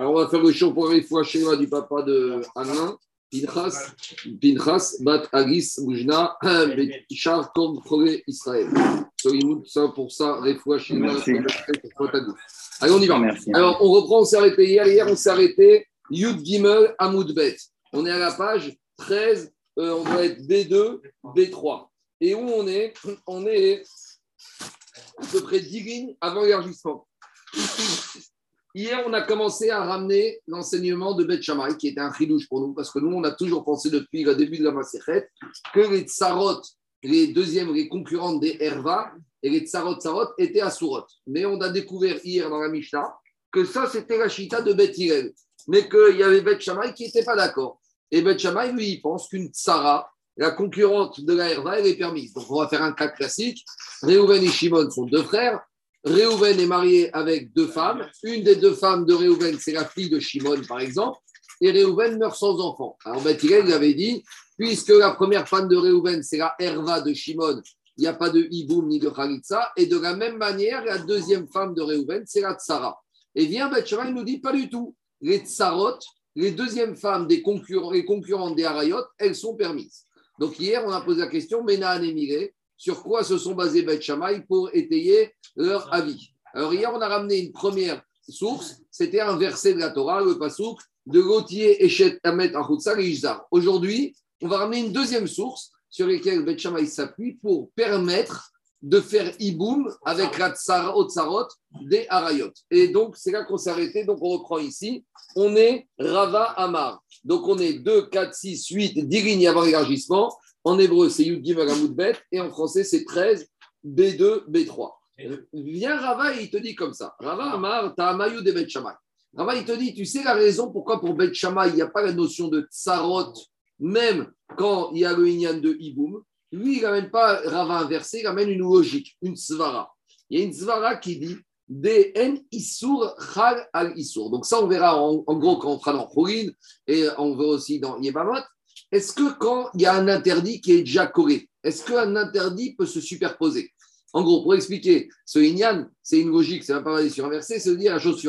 Alors, on va faire le show pour les fois du papa de Alain. Pinchas, Pinchas, Bat Agis, Boujna, Betishar, Kom, Choré, Israël. Solimoud, ça pour ça, Refoua, Shima, Allez, on y va. Merci. Alors, on reprend, on s'est arrêté hier. Hier, on s'est arrêté Yud Gimel Amoudbet. On est à la page 13, euh, on doit être B2, B3. Et où on est? On est à peu près 10 lignes avant l'élargissement. Hier, on a commencé à ramener l'enseignement de Beth Shammai, qui était un chidouche pour nous, parce que nous, on a toujours pensé depuis le début de la Maserhet que les tsarot, les deuxièmes, les concurrentes des Herva, et les tsarot tsarot étaient à Surot. Mais on a découvert hier dans la Mishnah que ça, c'était la chita de Beth mais qu'il y avait Beth Shammai qui n'était pas d'accord. Et Beth Shammai, lui, il pense qu'une tsara, la concurrente de la Herva, elle est permise. Donc, on va faire un cas classique. Reuven et Shimon sont deux frères. Réhouven est marié avec deux femmes. Une des deux femmes de Réhouven, c'est la fille de Shimon, par exemple. Et Réhouven meurt sans enfant. Alors, Beth Hillel lui avait dit, puisque la première femme de Réhouven, c'est la Herva de Shimon, il n'y a pas de Iboum ni de Khalitsa. Et de la même manière, la deuxième femme de Réhouven, c'est la Tsara. Et vient Beth Shammai, il nous dit, pas du tout. Les Tsarot, les deuxièmes femmes des concurrents, les concurrentes des Harayot, elles sont permises. Donc hier, on a posé la question, Ménaan et Miré, sur quoi se sont basés Beth Shammai pour étayer leur avis. Alors hier, on a ramené une première source, c'était un verset de la Torah, le pasouk de Gauthier, Eshet, Amet, Achoutsa et Ishzar. Aujourd'hui, on va ramener une deuxième source sur laquelle Beth Shammai s'appuie pour permettre de faire Iboum avec la Tsarot Tsarot des Harayot. Et donc, c'est là qu'on s'est arrêté. Donc, on reprend ici. On est Rava Amar. Donc, on est 2, 4, 6, 8, 10 lignes avant l'élargissement. En hébreu, c'est Yud Bet. Et en français, c'est 13, B2, B3. Viens Rava et il te dit comme ça. Rava Amar, Ta'amayou de Bet Shammai. Rava, il te dit, tu sais la raison pourquoi pour Bet Shammai, il n'y a pas la notion de Tsarot, même quand il y a le Inyan de Iboum. Lui, il n'amène pas Rava inversé, il amène une logique, une svara. Il y a une svara qui dit en Isur Chal al Isur. Donc, ça, on verra en, en gros quand on fera dans Chorin et on verra aussi dans Yebamot. Est-ce que quand il y a un interdit qui est déjà collé, est-ce qu'un interdit peut se superposer? En gros, pour expliquer ce Inyan, c'est une logique, c'est un paradis sur inversé, c'est de dire la chose.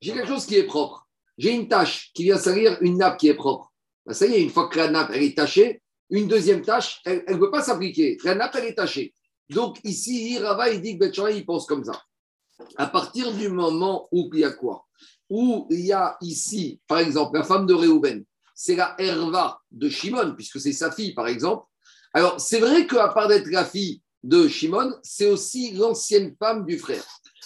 J'ai quelque chose qui est propre. J'ai une tâche qui vient salir une nappe qui est propre. Ben, ça y est, une fois que la nappe elle est tachée, une deuxième tâche, elle ne peut pas s'appliquer. La nappe, elle est tachée. Donc ici, Rava, il dit que Beth il pense comme ça. À partir du moment où il y a quoi? Où il y a ici, par exemple, la femme de Réhouven, c'est la Herva de Shimon, puisque c'est sa fille, par exemple. Alors, c'est vrai qu'à part d'être la fille de Shimon, c'est aussi l'ancienne femme du frère.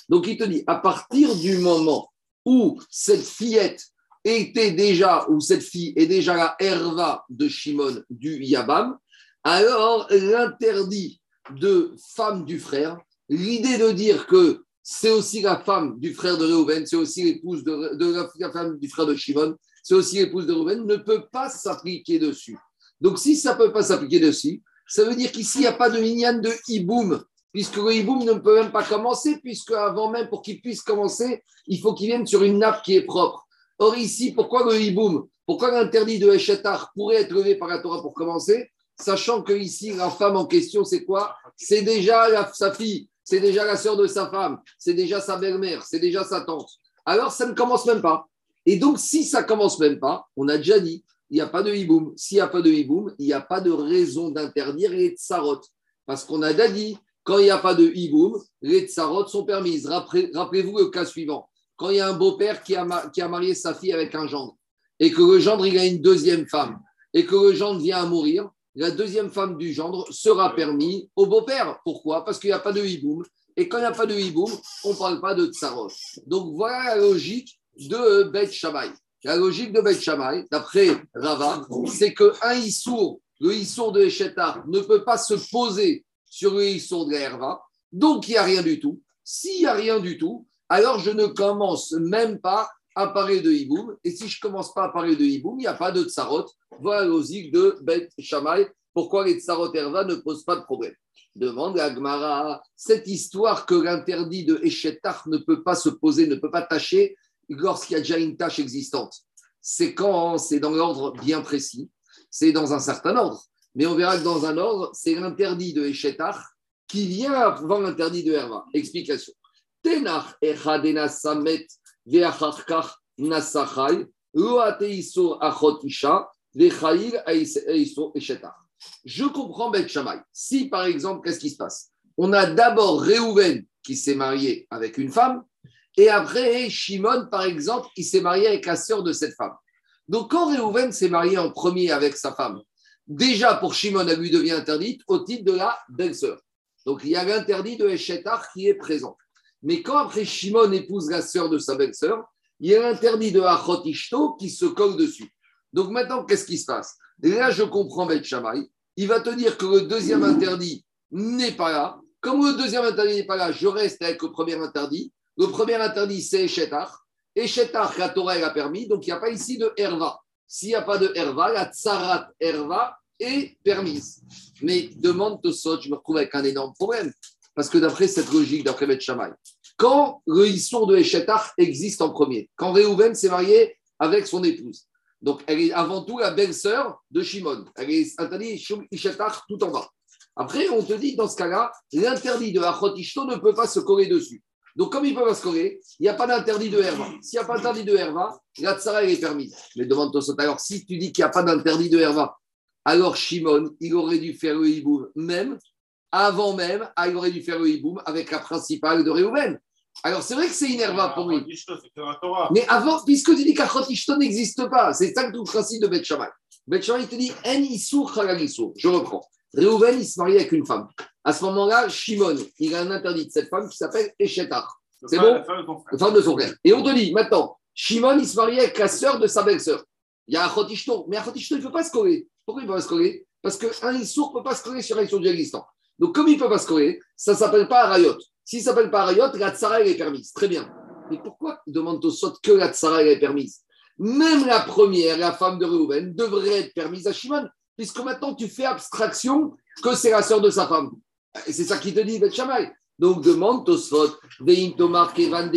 Donc, il te dit, à partir du moment où cette fillette était déjà, ou cette fille est déjà la Herva de Shimon du Yabam, alors l'interdit de femme du frère, l'idée de dire que c'est aussi la femme du frère de Reuven, c'est aussi l'épouse de, la femme du frère de Shimon, c'est aussi l'épouse de Reuven, ne peut pas s'appliquer dessus. Donc si ça ne peut pas s'appliquer dessus, ça veut dire qu'ici, il n'y a pas de minyan de hiboum, puisque le hiboum ne peut même pas commencer, puisque avant même, pour qu'il puisse commencer, il faut qu'il vienne sur une nappe qui est propre. Or ici, pourquoi le hiboum? Pourquoi l'interdit de Eshetar pourrait être levé par la Torah pour commencer Sachant que ici, la femme en question, c'est quoi? C'est déjà la- sa fille, c'est déjà la sœur de sa femme, c'est déjà sa belle-mère, c'est déjà sa tante. Alors, ça ne commence même pas. Et donc, si ça commence même pas, on a déjà dit, il n'y a pas de hiboum. S'il n'y a pas de hiboum, il n'y a pas de raison d'interdire les tsarot. Parce qu'on a déjà dit, quand il n'y a pas de hiboum, les tsarot sont permises. Rappelez- Rappelez-vous le cas suivant. Quand il y a un beau-père qui a, ma- qui a marié sa fille avec un gendre, et que le gendre, il a une deuxième femme, et que le gendre vient à mourir, la deuxième femme du gendre sera permis au beau-père. Pourquoi? Parce qu'il n'y a pas de hiboum. Et quand il n'y a pas de hiboum, on ne parle pas de tsarot. Donc voilà la logique de Beth Shammai. La logique de Beth Shammai, d'après Rava, c'est qu'un Issour, le Issour de Eshetar, ne peut pas se poser sur le Issour de la Herva. Donc il n'y a rien du tout. S'il n'y a rien du tout, alors je ne commence même pas à parler de Hiboum. Et si je ne commence pas à parler de Hiboum, il n'y a pas de Tsarot. Voilà la logique de Beth Shammai. Pourquoi les Tsarot Herva ne posent pas de problème? Demande à Gmara, cette histoire que l'interdit de Eshetar ne peut pas se poser, ne peut pas tâcher lorsqu'il y a déjà une tâche existante. C'est quand c'est dans l'ordre bien précis, c'est dans un certain ordre. Mais on verra que dans un ordre, c'est l'interdit de Eshetar qui vient avant l'interdit de Herva. Explication. Tenach echadena samet loateiso achotisha, aiso eshetar. Je comprends Bet Shammai. Si par exemple, qu'est-ce qui se passe? On a d'abord Réhouven qui s'est marié avec une femme, et après Shimon, par exemple, il s'est marié avec la sœur de cette femme. Donc quand Réhouven s'est marié en premier avec sa femme, déjà pour Shimon, elle lui devient interdite au titre de la belle-sœur. Donc il y a l'interdit de Eshetar qui est présent. Mais quand après Shimon épouse la sœur de sa belle-sœur, il y a l'interdit de Achot Ishto qui se colle dessus. Donc maintenant, qu'est-ce qui se passe? Là, je comprends Beth Shammai. Il va te dire que le deuxième interdit n'est pas là. Comme le deuxième interdit n'est pas là, je reste avec le premier interdit. Le premier interdit, c'est Eshetar. Eshetar, la Torah, elle a permis. Donc, il n'y a pas ici de Herva. S'il n'y a pas de Herva, la Tsarat Herva est permise. Mais demande Tosot, je me retrouve avec un énorme problème. Parce que d'après cette logique, d'après Beth Shammai, quand le de Eshetar existe en premier, quand Réhouven s'est marié avec son épouse, donc elle est avant tout la belle-sœur de Shimon, elle est interdite Eshetar tout en bas. Après, on te dit dans ce cas-là, l'interdit de Achot Ishto ne peut pas se coller dessus. Donc, comme il ne peut pas se coller, il n'y a pas d'interdit de Herva. S'il n'y a pas d'interdit de Herva, la tsara, est permise. Mais demande toi Alors, si tu dis qu'il n'y a pas d'interdit de Herva, alors Shimon, il aurait dû faire le hiboum même, avant même, ah, il aurait dû faire le hiboum avec la principale de Réhouven. Alors, c'est vrai que c'est une Herva pour lui. Mais avant, puisque tu dis qu'Achot Ishto n'existe pas, c'est ça tout le principe de. Bet Shammai, il te dit En Issour Je reprends. Réhouven, il se marie avec une femme. À ce moment-là, Shimon, il a un interdit de cette femme qui s'appelle Eshetar. C'est bon La femme de son frère. Et on te dit, maintenant, Shimon, il se marie avec la sœur de sa belle-sœur. Il y a Achotishto. Mais Achotishto, il ne peut pas se coller. Pourquoi il ne peut pas se coller? Parce qu'un Issour ne peut pas se coller sur un Issour déjà existant. Donc, comme il ne peut pas se coller, ça ne s'appelle pas Arayot. S'il ne s'appelle pas Arayot, la Tsara, elle est permise. Très bien. Mais pourquoi demande au Sot que la Tsara, elle est permise? Même la première, la femme de Reuven, devrait être permise à Shimon, puisque maintenant tu fais abstraction que c'est la sœur de sa femme. Et c'est ça qui te dit, Bet Shammai. Donc demande Tosfot, Vein Tomar Kevan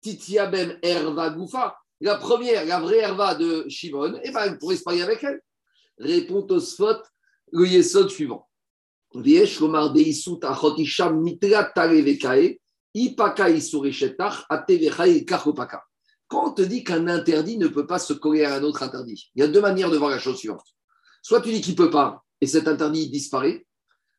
Titiabem Erva Goufa. La première, la vraie Erva de Shimon, eh ben, elle pourrait se marier avec elle. Répond Tosfot, le yesod suivant. Viesh Lomar Deisut Achotisham Mitra Talevekae, Ipaka Isurishetach, Atevechai Kachopaka. Quand on te dit qu'un interdit ne peut pas se coller à un autre interdit, il y a deux manières de voir la chose suivante. Soit tu dis qu'il ne peut pas, et cet interdit disparaît,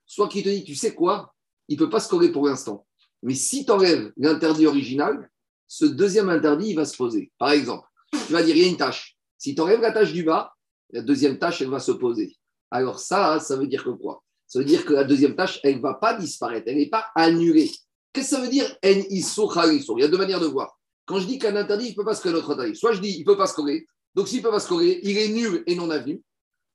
soit qu'il te dit, tu sais quoi, il ne peut pas se coller pour l'instant. Mais si tu enlèves l'interdit original, ce deuxième interdit, il va se poser. Par exemple, tu vas dire, il y a une tâche. Si tu enlèves la tâche du bas, la deuxième tâche, elle va se poser. Alors ça, ça veut dire que quoi? Ça veut dire que la deuxième tâche, elle ne va pas disparaître, elle n'est pas annulée. Qu'est-ce que ça veut dire Il y a deux manières de voir. Quand je dis qu'un interdit, il ne peut pas à notre. Soit je dis, il ne peut pas se coller. Donc s'il ne peut pas se coller, il est nul et non avenu.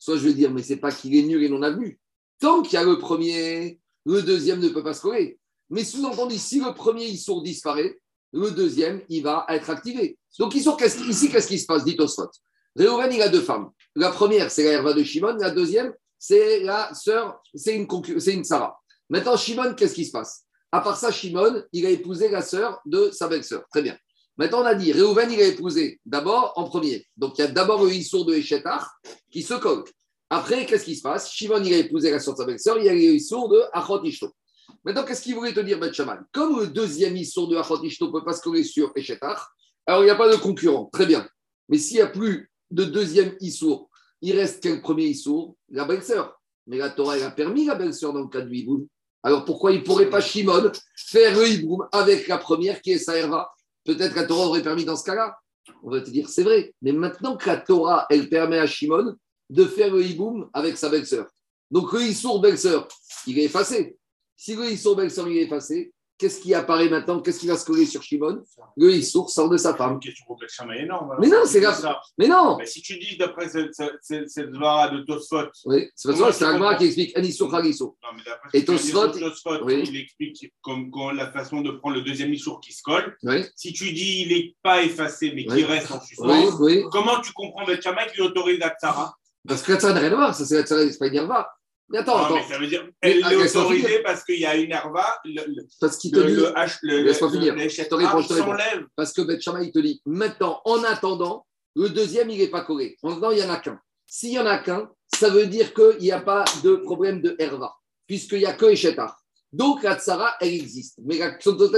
Soit je vais dire, mais c'est pas qu'il est nul et non avenu. Tant qu'il y a le premier, le deuxième ne peut pas se coller. Mais sous-entendu, si le premier Issour disparaît, le deuxième, il va être activé. Donc ici, qu'est-ce qui se passe au spot. Réhouven, il a deux femmes. La première, c'est la Herva de Shimon. La deuxième, c'est la sœur, c'est une, c'est une Sarah. Maintenant, Shimon, qu'est-ce qui se passe? À part ça, Shimon, il a épousé la sœur de sa belle-sœur. Très bien. Maintenant, on a dit, Réhouven, il a épousé d'abord en premier. Donc, il y a d'abord le Issour de Eshetar qui se colle. Après, qu'est-ce qui se passe? Shimon, il a épousé la sœur de sa belle-sœur, il y a le Issour de Achot Ishto. Maintenant, qu'est-ce qu'il voulait te dire, Beth Comme le deuxième Issour de Achot Ishto ne peut pas se coller sur Eshetar, alors il n'y a pas de concurrent. Très bien. Mais s'il n'y a plus de deuxième Issour, il reste qu'un premier Issour, la belle-sœur. Mais la Torah, elle a permis la belle-sœur dans le cas du Hiboum. Alors pourquoi il ne pourrait pas Shimon faire le Hiboum avec la première qui est Saherva Peut-être la Torah aurait permis dans ce cas-là. On va te dire, c'est vrai. Mais maintenant que la Torah, elle permet à Shimon de faire le hiboum avec sa belle-sœur. Donc le Issour belle-sœur, il est effacé. Si le Issour belle-sœur, il est effacé, qu'est-ce qui apparaît maintenant? Qu'est-ce qui va se coller sur Shimon? Le Issour sort de sa femme. Une question énorme. Mais non, c'est grave. Mais non. Mais si tu dis d'après cette, cette, cette vara de Tosfot. Oui, c'est un qui explique un Issour, un Issour. Et Tosfot, oui. il explique comme, comme, la façon de prendre le deuxième Issour qui se colle. Oui. Si tu dis il n'est pas effacé mais qui reste en suspens, comment tu comprends le Chama qui autorise la Tzara parce que la tsara n'a rien à voir, ça c'est la tsara, c'est pas une herva. Mais attends, non, attends. Mais ça veut dire elle est autorisée parce qu'il y a une herva. Le, parce qu'il te dit. Le H, le, Laisse-moi finir. Réponds. Parce que Beth il te dit maintenant, en attendant, le deuxième, il n'est pas collé. En attendant, il n'y en a qu'un. S'il n'y en a qu'un, ça veut dire qu'il n'y a pas de problème de herva, puisqu'il n'y a que Eshetar. Donc la tsara, elle existe. Mais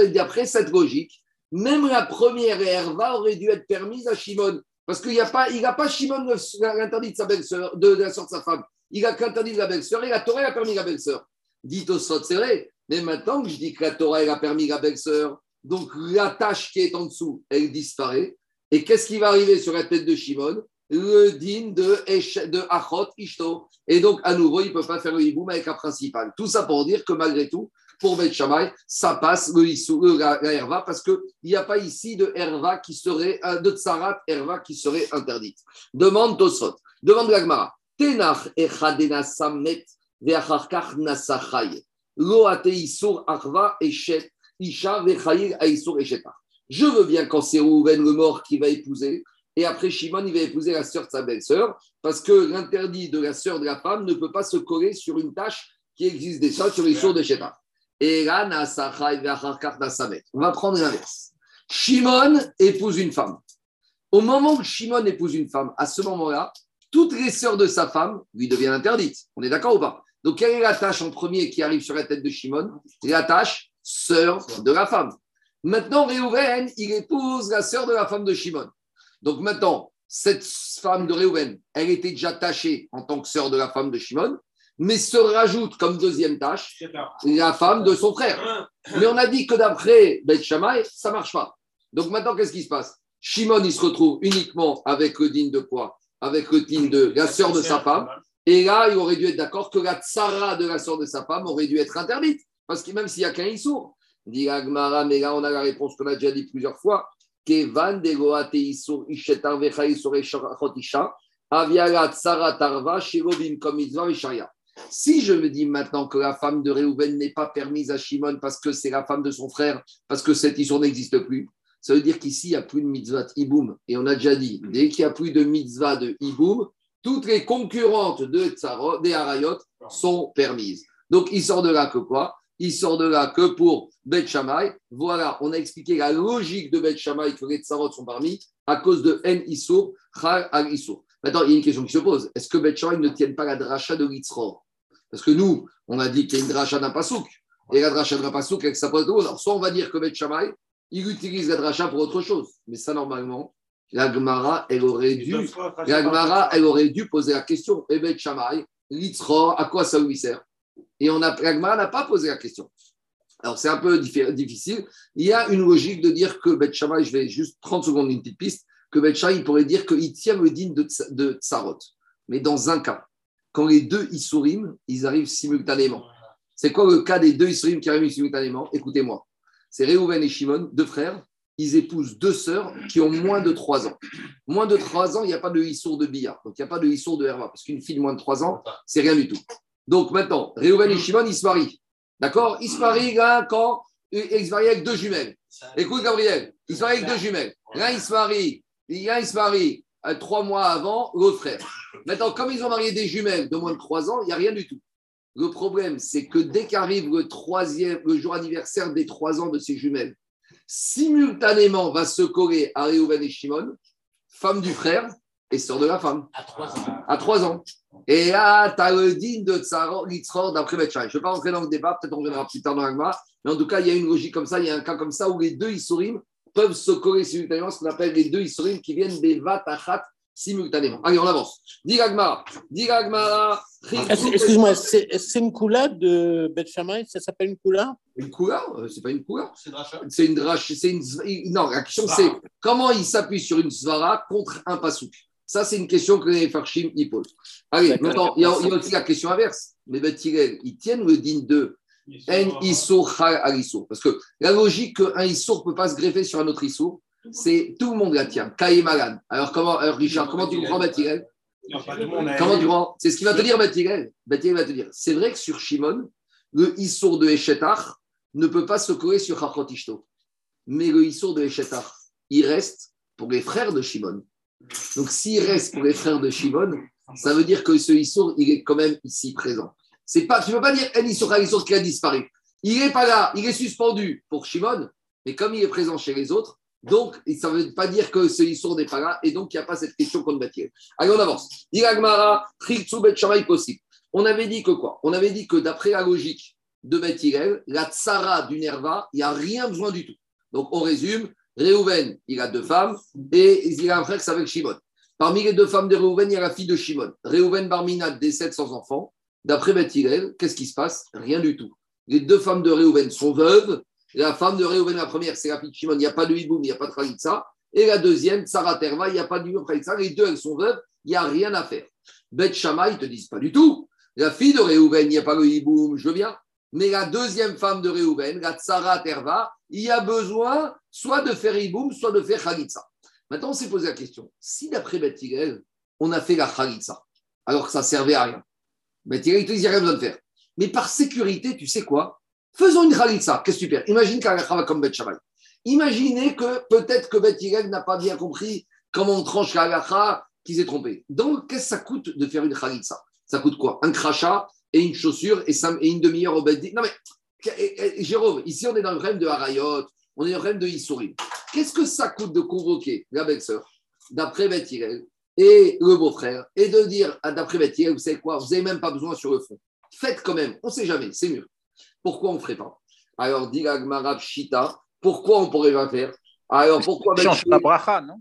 d'après cette logique, même la première Herva aurait dû être permise à Shimon. Parce qu'il n'a pas, il pas Shimon l'interdit de sa belle-sœur, de, la sœur de sa femme. Il a qu'interdit la belle-sœur et la Torah a permis la belle-sœur. Dit au c'est vrai. Mais maintenant que je dis que la Torah a permis la belle-sœur, donc la tâche qui est en dessous, elle disparaît. Et qu'est-ce qui va arriver sur la tête de Shimon? Le din de, Achot Ishto. Et donc, à nouveau, il ne peut pas faire le hiboum avec la principale. Tout ça pour dire que malgré tout, pour Beth Shammai, ça passe le, issou, la, herva parce qu'il n'y a pas ici de herva qui serait, euh, de tsarat herva qui serait interdite. Demande Tosot, demande Gagmara. Tenach echadena samet ve'acharkach. Lo arva eshet isha aisur. Je veux bien quand c'est Rouven le mort qui va épouser, et après Shimon, il va épouser la sœur de sa belle-sœur, parce que l'interdit de la sœur de la femme ne peut pas se coller sur une tâche qui existe déjà sur les sourds de Shetach. Et là, on va prendre l'inverse. Shimon épouse une femme. Au moment où Shimon épouse une femme, à ce moment-là, toutes les sœurs de sa femme lui deviennent interdites. On est d'accord ou pas? Donc, quelle est la tâche en premier qui arrive sur la tête de Shimon? La tâche sœur de la femme. Maintenant, Réhouven, il épouse la sœur de la femme de Shimon. Donc maintenant, cette femme de Réhouven, elle était déjà tachée en tant que sœur de la femme de Shimon, mais se rajoute comme deuxième tâche la femme de son frère. Mais on a dit que d'après Beth Shammai, ça marche pas. Donc maintenant, qu'est-ce qui se passe? Shimon, il se retrouve uniquement avec le de quoi Avec le digne de la sœur de sa femme. Et là, il aurait dû être d'accord que la tsara de la sœur de sa femme aurait dû être interdite. Parce que même s'il n'y a qu'un issour, Dit Agmara, mais là on a la réponse qu'on a déjà dit plusieurs fois. Kevan tarva Si je me dis maintenant que la femme de Réhouven n'est pas permise à Shimon parce que c'est la femme de son frère, parce que cette histoire n'existe plus, ça veut dire qu'ici, il n'y a plus de mitzvah de Iboum. Et on a déjà dit, dès qu'il n'y a plus de mitzvah de Iboum, toutes les concurrentes de Tsarot, des Harayot sont permises. Donc, il sort de là que quoi? Il sort de là que pour Beth Shammai. Voilà, on a expliqué la logique de Beth Shammai que les tsarot sont parmi à cause de En Issour, Chal Al Issour. Maintenant, il y a une question qui se pose. Est-ce que Shammai ne tienne pas la dracha de Litzror Parce que nous, on a dit qu'il y a une dracha d'un pasouk. Et la dracha d'un pasouk, avec sa pose de Alors, soit on va dire que Beth Shammai, il utilise la dracha pour autre chose. Mais ça, normalement, la Gemara, elle aurait dû, la Gemara, elle aurait dû poser la question. Et Beth Shammai, Litzror, à quoi ça lui sert? Et on a, Pragma n'a pas posé la question. Alors, c'est un peu difficile. Il y a une logique de dire que Bet Shammai, je vais juste 30 secondes, une petite piste, que Bet Shammai pourrait dire qu'il tient le digne de, de Tsarot. Mais dans un cas, quand les deux Issourim, ils arrivent simultanément. C'est quoi le cas des deux Issourim qui arrivent simultanément? Écoutez-moi. C'est Réhouven et Shimon, deux frères. Ils épousent deux sœurs qui ont moins de 3 ans. Moins de 3 ans, il n'y a pas de Issour de billard. Donc, il n'y a pas de Issour de Herva. Parce qu'une fille de moins de 3 ans, c'est rien du tout. Donc maintenant, Réhouven et Shimon, ils se marient. D'accord? Ils se marient quand ils se marient avec deux jumelles. Écoute, Gabriel, ils se marient avec deux jumelles. L'un, il se marie, l'un, il se marie euh, trois mois avant l'autre frère. Maintenant, comme ils ont marié des jumelles de moins de trois ans, il n'y a rien du tout. Le problème, c'est que dès qu'arrive le troisième, le jour anniversaire des trois ans de ces jumelles, simultanément va se coller à Réhouven et Shimon, femme du frère et sœur de la femme. À trois ans. À trois ans. Et là, tu as le digne de Tsaror, d'après Betchai. Je ne vais pas rentrer dans le débat, peut-être on reviendra plus tard dans l'agma. Mais en tout cas, il y a une logique comme ça, il y a un cas comme ça où les deux Isurim peuvent se coller simultanément, ce qu'on appelle les deux Isurim qui viennent des Vatachat simultanément. Allez, on avance. Diragma. Diragma. Excuse-moi, c'est une coula de Beth Ça s'appelle une coula? Une coula euh, C'est pas une coula. C'est une drache. C'est une. Non, la question c'est comment il s'appuie sur une svara contre un pasouk? Ça, c'est une question que les Farshim y posent. Allez, maintenant, il y, a, aussi la question inverse. Mais ben, ils tiennent le digne de En Issour al Parce que la logique qu'un Issour ne peut pas se greffer sur un autre Issour, c'est tout le monde la tient. Kaï malade. Alors, comment, Richard, comment tu comprends Batirel Comment tu comprends C'est ce qu'il va te dire, Batirel. Batirel va te dire c'est vrai que sur Shimon, le Issour de Eshetar ne peut pas se coller sur Chachot Mais le Issour de Eshetar, il reste pour les frères de Shimon. Donc, s'il reste pour les frères de Shimon, ça veut dire que ce Issour, il est quand même ici présent. C'est pas, tu ne peux pas dire un Issour, un Issour qui a disparu. Il n'est pas là, il est suspendu pour Shimon, mais comme il est présent chez les autres, donc ça ne veut pas dire que ce Issour n'est pas là, et donc il n'y a pas cette question qu'on bâtit. Allez, on avance. possible. On avait dit que quoi? On avait dit que d'après la logique de Bethilel, la tsara du Nerva, il n'y a rien besoin du tout. Donc on résume, Réhouven, il a deux femmes et il a un frère qui s'appelle Shimon. Parmi les deux femmes de Réhouven, il y a la fille de Shimon. Réhouven Barmina décède sans enfant. D'après Beth qu'est-ce qui se passe? Rien du tout. Les deux femmes de Réhouven sont veuves. La femme de Réhouven, la première, c'est la de Shimon. Il n'y a pas de hiboum, il n'y a pas de khalitsa. Et la deuxième, Sarah Terva, il n'y a pas de hiboum, khalitsa. Les deux, elles sont veuves. Il n'y a rien à faire. Beth Shama, ils te disent pas du tout. La fille de Réhouven, il n'y a pas de hiboum, je bien. Mais la deuxième femme de Réhouven, la Sarah Terva, il y a besoin soit de faire hiboum, soit de faire khalitsa. Maintenant, on s'est posé la question. Si d'après Beth on a fait la khalitsa, alors que ça servait à rien. Beth il te dit, il n'y a rien besoin de faire. Mais par sécurité, tu sais quoi? Faisons une khalitsa. Qu'est-ce que super Imagine qu'un va comme Beth Shammai. Imaginez que peut-être que Beth n'a pas bien compris comment on tranche la qu'il s'est trompé. Donc, qu'est-ce que ça coûte de faire une khalitsa Ça? Coûte quoi? Un crachat et une chaussure et, une demi-heure au Beth Non mais, Jérôme, ici on est dans le problème de Harayot, on est dans le problème de Issourim. Qu'est-ce que ça coûte de convoquer la belle-sœur, d'après Beth et le beau-frère, et de dire, ah, d'après Beth vous savez quoi, vous n'avez même pas besoin sur le fond. Faites quand même, on ne sait jamais, c'est mieux. Pourquoi on ne ferait pas? Alors, dit Agmarab Shita, pourquoi on ne pourrait pas faire? Alors, pourquoi On change pas bracha, non?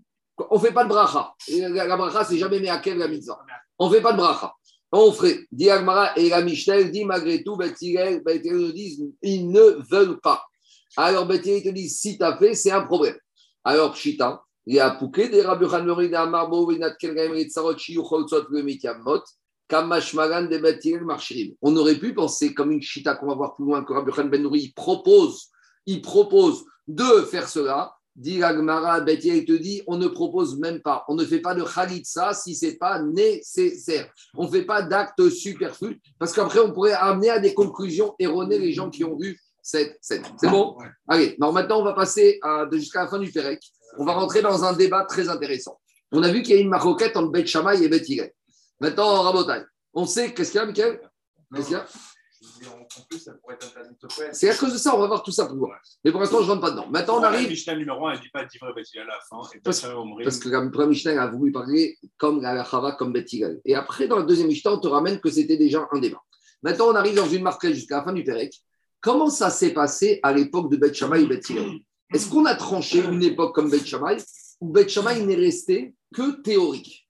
On ne fait pas de bracha. La, bracha, c'est jamais quel la mitzvah? On ne fait pas de bracha. On ferait. Dit Agmara et la Michel dit malgré tout, Beth nous disent, ils ne veulent pas. Alors, Bethel te dit, si tu as fait, c'est un problème. Alors, Pshita, il y a Pouké, des Rabbi Hanori, des Amarbo, Venat Kelgaim, et Tsarot, Shiyu, Cholzot, le Mikamot, On aurait pu penser, comme une Chita qu'on va voir plus loin, que Rabbi Ben Nouri propose, il propose de faire cela. Dit Agmara, Bethel te dit, on ne propose même pas, on ne fait pas de Khalitsa si ce n'est pas nécessaire. On ne fait pas d'acte superflu, parce qu'après, on pourrait amener à des conclusions erronées les gens qui ont vu c'est bon? Allez, maintenant, on va passer jusqu'à la fin du Pérec. On va rentrer dans un débat très intéressant. On a vu qu'il y a une maroquette entre Shammai et Hillel. Maintenant, Rabotai, on sait, qu'est-ce qu'il y a, Michael? Qu'est-ce qu'il y a? c'est à cause de ça, on va voir tout ça pour voir. Mais pour l'instant, je ne rentre pas dedans. Maintenant, on arrive. La Mishnah numéro 1, elle ne dit pas d'Ivre Beth à la fin. Parce, parce que la première Mishnah a voulu parler comme la Chava, comme Beth Et après, dans la deuxième Mishnah, on te ramène que c'était déjà un débat. Maintenant, on arrive dans une marquette jusqu'à la fin du Pérec. Comment ça s'est passé à l'époque de Shammai et Est-ce qu'on a tranché une époque comme Beth Shammai ou Beth Shammai n'est resté que théorique?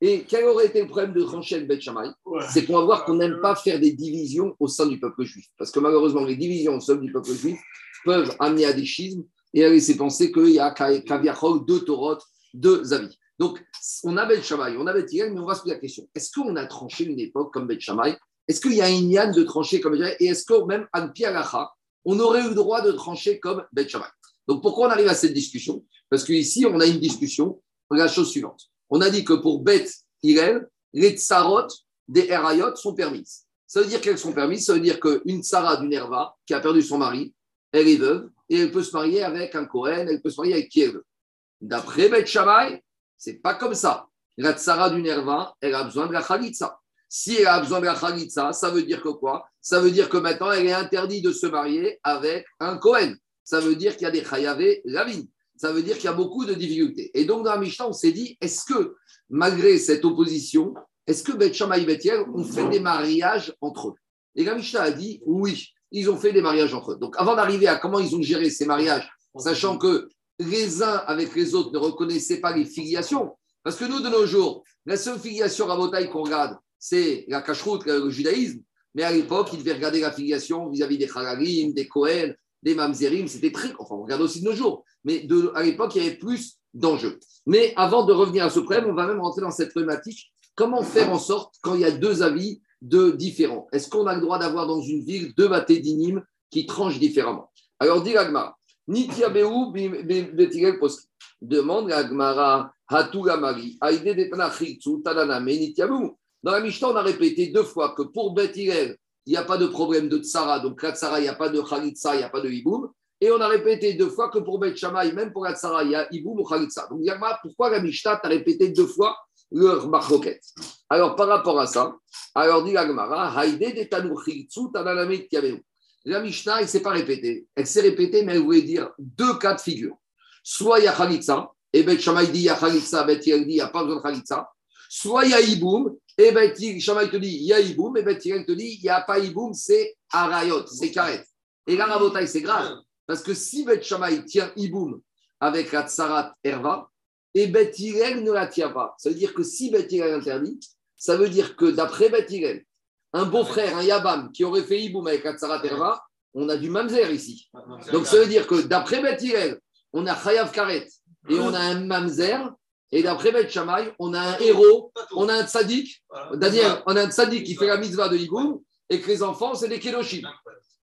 Et quel aurait été le problème de trancher avec Beth Shammai C'est qu'on va voir qu'on n'aime pas faire des divisions au sein du peuple juif. Parce que malheureusement, les divisions au sein du peuple juif peuvent amener à des schismes et à laisser penser qu'il y a Kaviachol, deux Torot, deux avis. Donc, on a Beth Shammai, on a Beth mais on va se poser la question est-ce qu'on a tranché une époque comme Beth Shammai? Est-ce qu'il y a un yann de trancher comme Et est-ce que même Pialacha, on aurait eu le droit de trancher comme Bet Shammai? Donc pourquoi on arrive à cette discussion? Parce qu'ici, on a une discussion. La chose suivante. On a dit que pour Bet Hillel, les tsarot des Erayot sont permises. Ça veut dire qu'elles sont permises Ça veut dire qu'une tsara d'une Erva qui a perdu son mari, elle est veuve et elle peut se marier avec un Kohen, elle peut se marier avec qui elle veut. D'après Bet Shammai, c'est pas comme ça. La tsara d'une Erva, elle a besoin de la Khalitsa. Si elle a besoin de la Khalitsa, ça veut dire que quoi? Ça veut dire que maintenant, elle est interdite de se marier avec un Cohen. Ça veut dire qu'il y a des Chayavé Lavin. Ça veut dire qu'il y a beaucoup de difficultés. Et donc, dans la Mishnah, on s'est dit, est-ce que, malgré cette opposition, est-ce que Beth Shammai ont fait des mariages entre eux? Et la Mishnah a dit, oui, ils ont fait des mariages entre eux. Donc, avant d'arriver à comment ils ont géré ces mariages, sachant que les uns avec les autres ne reconnaissaient pas les filiations, parce que nous, de nos jours, la seule filiation à qu'on regarde, c'est la cacheroute, le judaïsme. Mais à l'époque, il devait regarder l'affiliation vis-à-vis des Halalim, des Kohen, des Mamzerim. C'était très. Enfin, on regarde aussi de nos jours. Mais à l'époque, il y avait plus d'enjeux. Mais avant de revenir à ce problème, on va même rentrer dans cette problématique. Comment faire en sorte, quand il y a deux avis de différents Est-ce qu'on a le droit d'avoir dans une ville deux bâtés d'inim qui tranchent différemment? Alors, dit l'Agmara, Nitiabeu Poski. Demande l'Agmara, Hatuga Mari, Aïde de Tadaname, Nitiabeu. Dans la Mishnah, on a répété deux fois que pour Beth il n'y a pas de problème de tsara, donc la tsara, il n'y a pas de khalitsa, il n'y a pas de hiboum. Et on a répété deux fois que pour Beth Shammai, même pour la tsara, il y a hiboum ou khalitsa. Donc, pourquoi la Mishnah t'a répété deux fois leur marroquette Alors, par rapport à ça, alors dit la Gemara, la Mishnah, elle ne s'est pas répétée. Elle s'est répétée, mais elle voulait dire deux cas de figure. Soit il y a khalitsa, et Beth Shammai dit il y a khalitsa, Beth dit il n'y a pas besoin de khalitsa. Soit il y a hiboum, et ben, Shamaï te dit, il y a Iboum, et Ben te dit, il n'y a pas Iboum, c'est Arayot, c'est Karet. Et là, Rabotai, c'est grave. Parce que si Bet Shamaï tient Iboum, avec la tsarat erva, et Bet ne la tient pas. Ça veut dire que si Bet interdit, ça veut dire que d'après Bet un beau-frère, un Yabam, qui aurait fait Iboum avec la tsarat erva, on a du mamzer ici. Donc ça veut dire que d'après Bet on a Chayav Karet et on a un mamzer. Et d'après Bet Shammai, on a un héros, on a un tzaddik, Daniel, on a un tzaddik qui fait la mitzvah de Iboum et que les enfants, c'est des Kedoshim.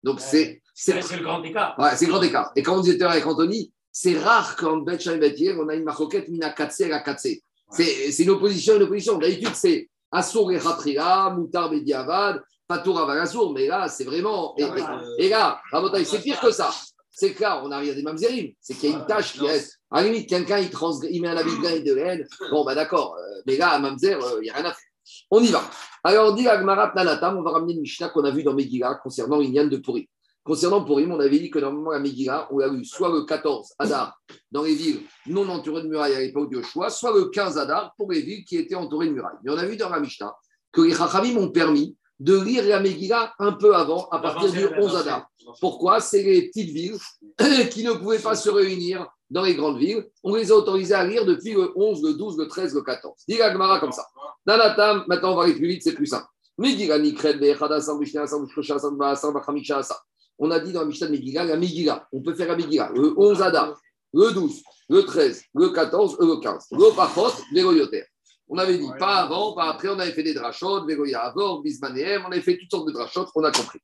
Donc c'est. C'est le grand écart. Ouais, c'est le grand écart. Et quand on disait avec Anthony, c'est rare qu'en Bet Shammai on a une maroquette mina katse la katse. C'est une opposition, une opposition. D'habitude, c'est Assour et Khatria, Moutar Bediavad, Patour Avalasour, mais là, c'est vraiment. Et, là, c'est pire que ça. C'est clair, on arrive à des mamzerim. C'est qu'il y a une tâche qui reste. À la limite, quelqu'un, il, il met un habit de et de laine. Bon, bah d'accord. Euh, mais là, à mamzer, euh, il n'y a rien à faire. On y va. Alors, on dit Agmarat Nanatam, on va ramener une Mishnah qu'on a vue dans Megillah concernant Inyan de Purim. Concernant Purim, on avait dit que normalement, la Megillah, on l'a vu soit le 14 Adar dans les villes non entourées de murailles à l'époque de choix, soit le 15 Adar pour les villes qui étaient entourées de murailles. Mais on a vu dans la Mishnah que les Chachamim ont permis de lire la Megillah un peu avant, à partir du 11 Adar. Pourquoi C'est les petites villes qui ne pouvaient pas se réunir dans les grandes villes. On les a autorisés à lire depuis le 11, le 12, le 13, le 14. Dis la Gemara comme ça. Danatam, maintenant on va aller plus vite, c'est plus simple. On a dit dans la Mishnah de Megillah, la Megillah, on peut faire la Megillah, le 11 Adar, le 12, le 13, le 14 le 15. Le Pachot, les On avait dit pas avant, pas après, on avait fait des drachot, Végoya Avor, Bismanéem, on avait fait toutes sortes de drachot, on a compris.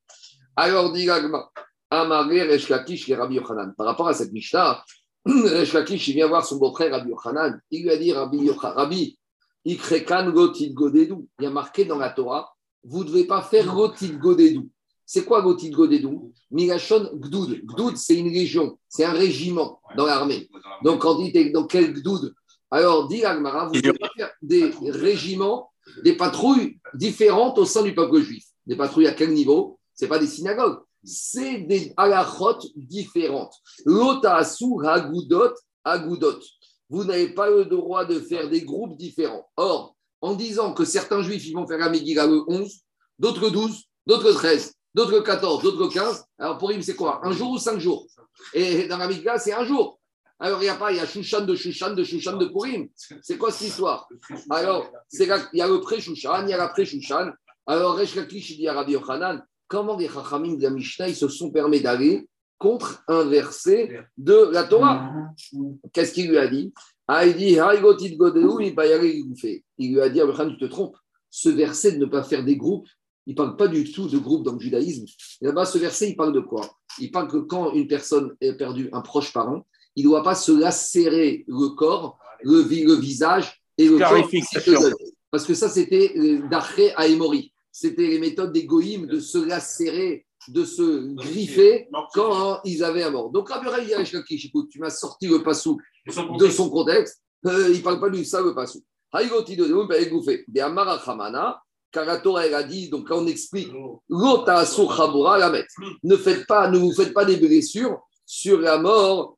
Alors, dit Gagma, Amaré Reshkakish et Rabbi Yochanan. Par rapport à cette Mishnah, Reshkakish, il vient voir son beau-frère Rabbi Yochanan. Il lui a dit Rabbi Yochanan, Rabbi, Ikrekan Gotit Godedou. Il y a marqué dans la Torah, vous ne devez pas faire Gotit Godedou. C'est quoi Gotit Godedou? Migashon Gdoud. Gdoud, c'est une région, c'est un régiment dans l'armée. Donc, quand dit dans quel Gdoud? Alors, dit Agmara, vous ne devez pas faire des régiments, des patrouilles différentes au sein du peuple juif. Des patrouilles à quel niveau? Ce pas des synagogues, c'est des halachot différentes. L'otasu agudot agudot. Vous n'avez pas le droit de faire des groupes différents. Or, en disant que certains juifs ils vont faire la Megillah le 11, d'autres le 12, d'autres le 13, d'autres le 14, d'autres le 15. Alors pour lui, c'est quoi? Un jour ou cinq jours? Et dans la Megillah, c'est un jour. Alors, il n'y a pas, il y a Shushan de Shushan de Shushan de Purim. C'est quoi cette histoire? Alors, il y a le pré-Shushan, il y a la pré-Shushan. Alors, Resh Lakish, dit Yochanan, comment les Chachamim de la Mishnah ils se sont permis d'aller contre un verset de la Torah Qu'est-ce qu'il lui a dit ah, Il dit Il lui a dit, tu te trompes. Ce verset de ne pas faire des groupes, il ne parle pas du tout de groupes dans le judaïsme. Là-bas, ce verset, il parle de quoi? Il parle que quand une personne a perdu un proche parent, il ne doit pas se lacérer le corps, le, le visage et le corps. Parce que ça, c'était d'après à Emory c'était les méthodes des goïms de se lacérer, de se griffer quand ils avaient un mort. Donc Rabbi écoute, tu m'as sorti le passou de son contexte, euh, il ne parle pas de ça, le passou. Car la Torah elle a dit, donc quand on explique, ne faites pas, ne vous faites pas des blessures sur la mort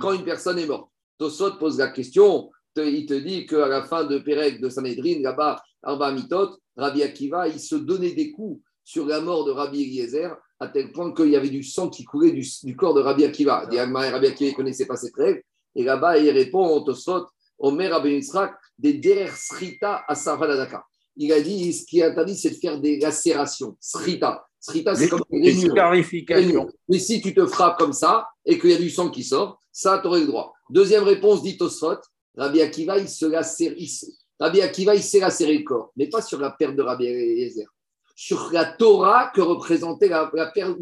quand une personne est morte. Tosot pose la question, il te dit qu'à la fin de Pérec de Sanhedrin, là-bas, Arba Mitot, Rabbi Akiva, il se donnait des coups sur la mort de Rabbi Eliezer, à tel point qu'il y avait du sang qui coulait du, corps de Rabbi Akiva. Et Rabbi Akiva ne connaissait pas cette règle. Et là-bas, il répond au Tosot, Omer Rabbi Yitzhak, des derer srita à Savaladaka. Il a dit ce qui est interdit, c'est de faire des lacérations. Srita. Srita, c'est comme des clarifications. Mais si tu te frappes comme ça et qu'il y a du sang qui sort, ça, tu aurais le droit. Deuxième réponse, dit Tosot, Rabbi Akiva, il se lacère, Rabbi Akiva, il s'est lacéré le corps, mais pas sur la perte de Rabbi Eliezer, sur la Torah que représentait la,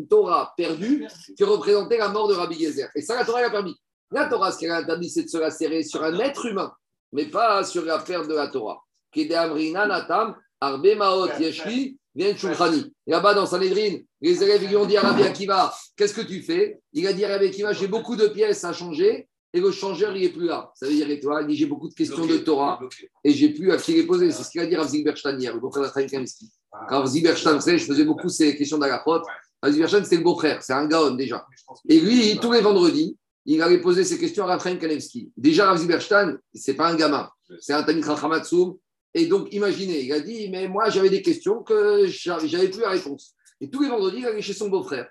Torah perdue, que représentait la mort de Rabbi Eliezer. Et ça, la Torah l'a permis. La Torah, ce qu'elle a interdit, c'est de se lacérer sur un être humain, mais pas sur la perte de la Torah. Natam, Arbe Maot Yeshli, Là-bas, dans Sanhedrin, les élèves lui ont dit à Rabbi Akiva, qu'est-ce que tu fais? Il a dit à Rabbi Akiva, j'ai beaucoup de pièces à changer, et le changeur, il n'est plus là. Ça veut dire, toi, il dit j'ai beaucoup de questions de Torah et j'ai plus à qui les poser. C'est ce qu'il a dit à Zilberstein hier, le beau-frère d'Achaim Kamsky. Ah. Quand Zilberstein, vous savez, je faisais beaucoup ces questions d'Agachot. Zilberstein, c'était le beau-frère, c'est un gaon déjà. Et lui, tous les vendredis, il allait poser ses questions à Raphaël Kanevski. Déjà, Rav Zilberstein, ce n'est pas un gamin, c'est un Tamit Rachamatsoum. Et donc, imaginez, il a dit, mais moi, j'avais des questions que j'avais plus la réponse. Et tous les vendredis, il allait chez son beau-frère.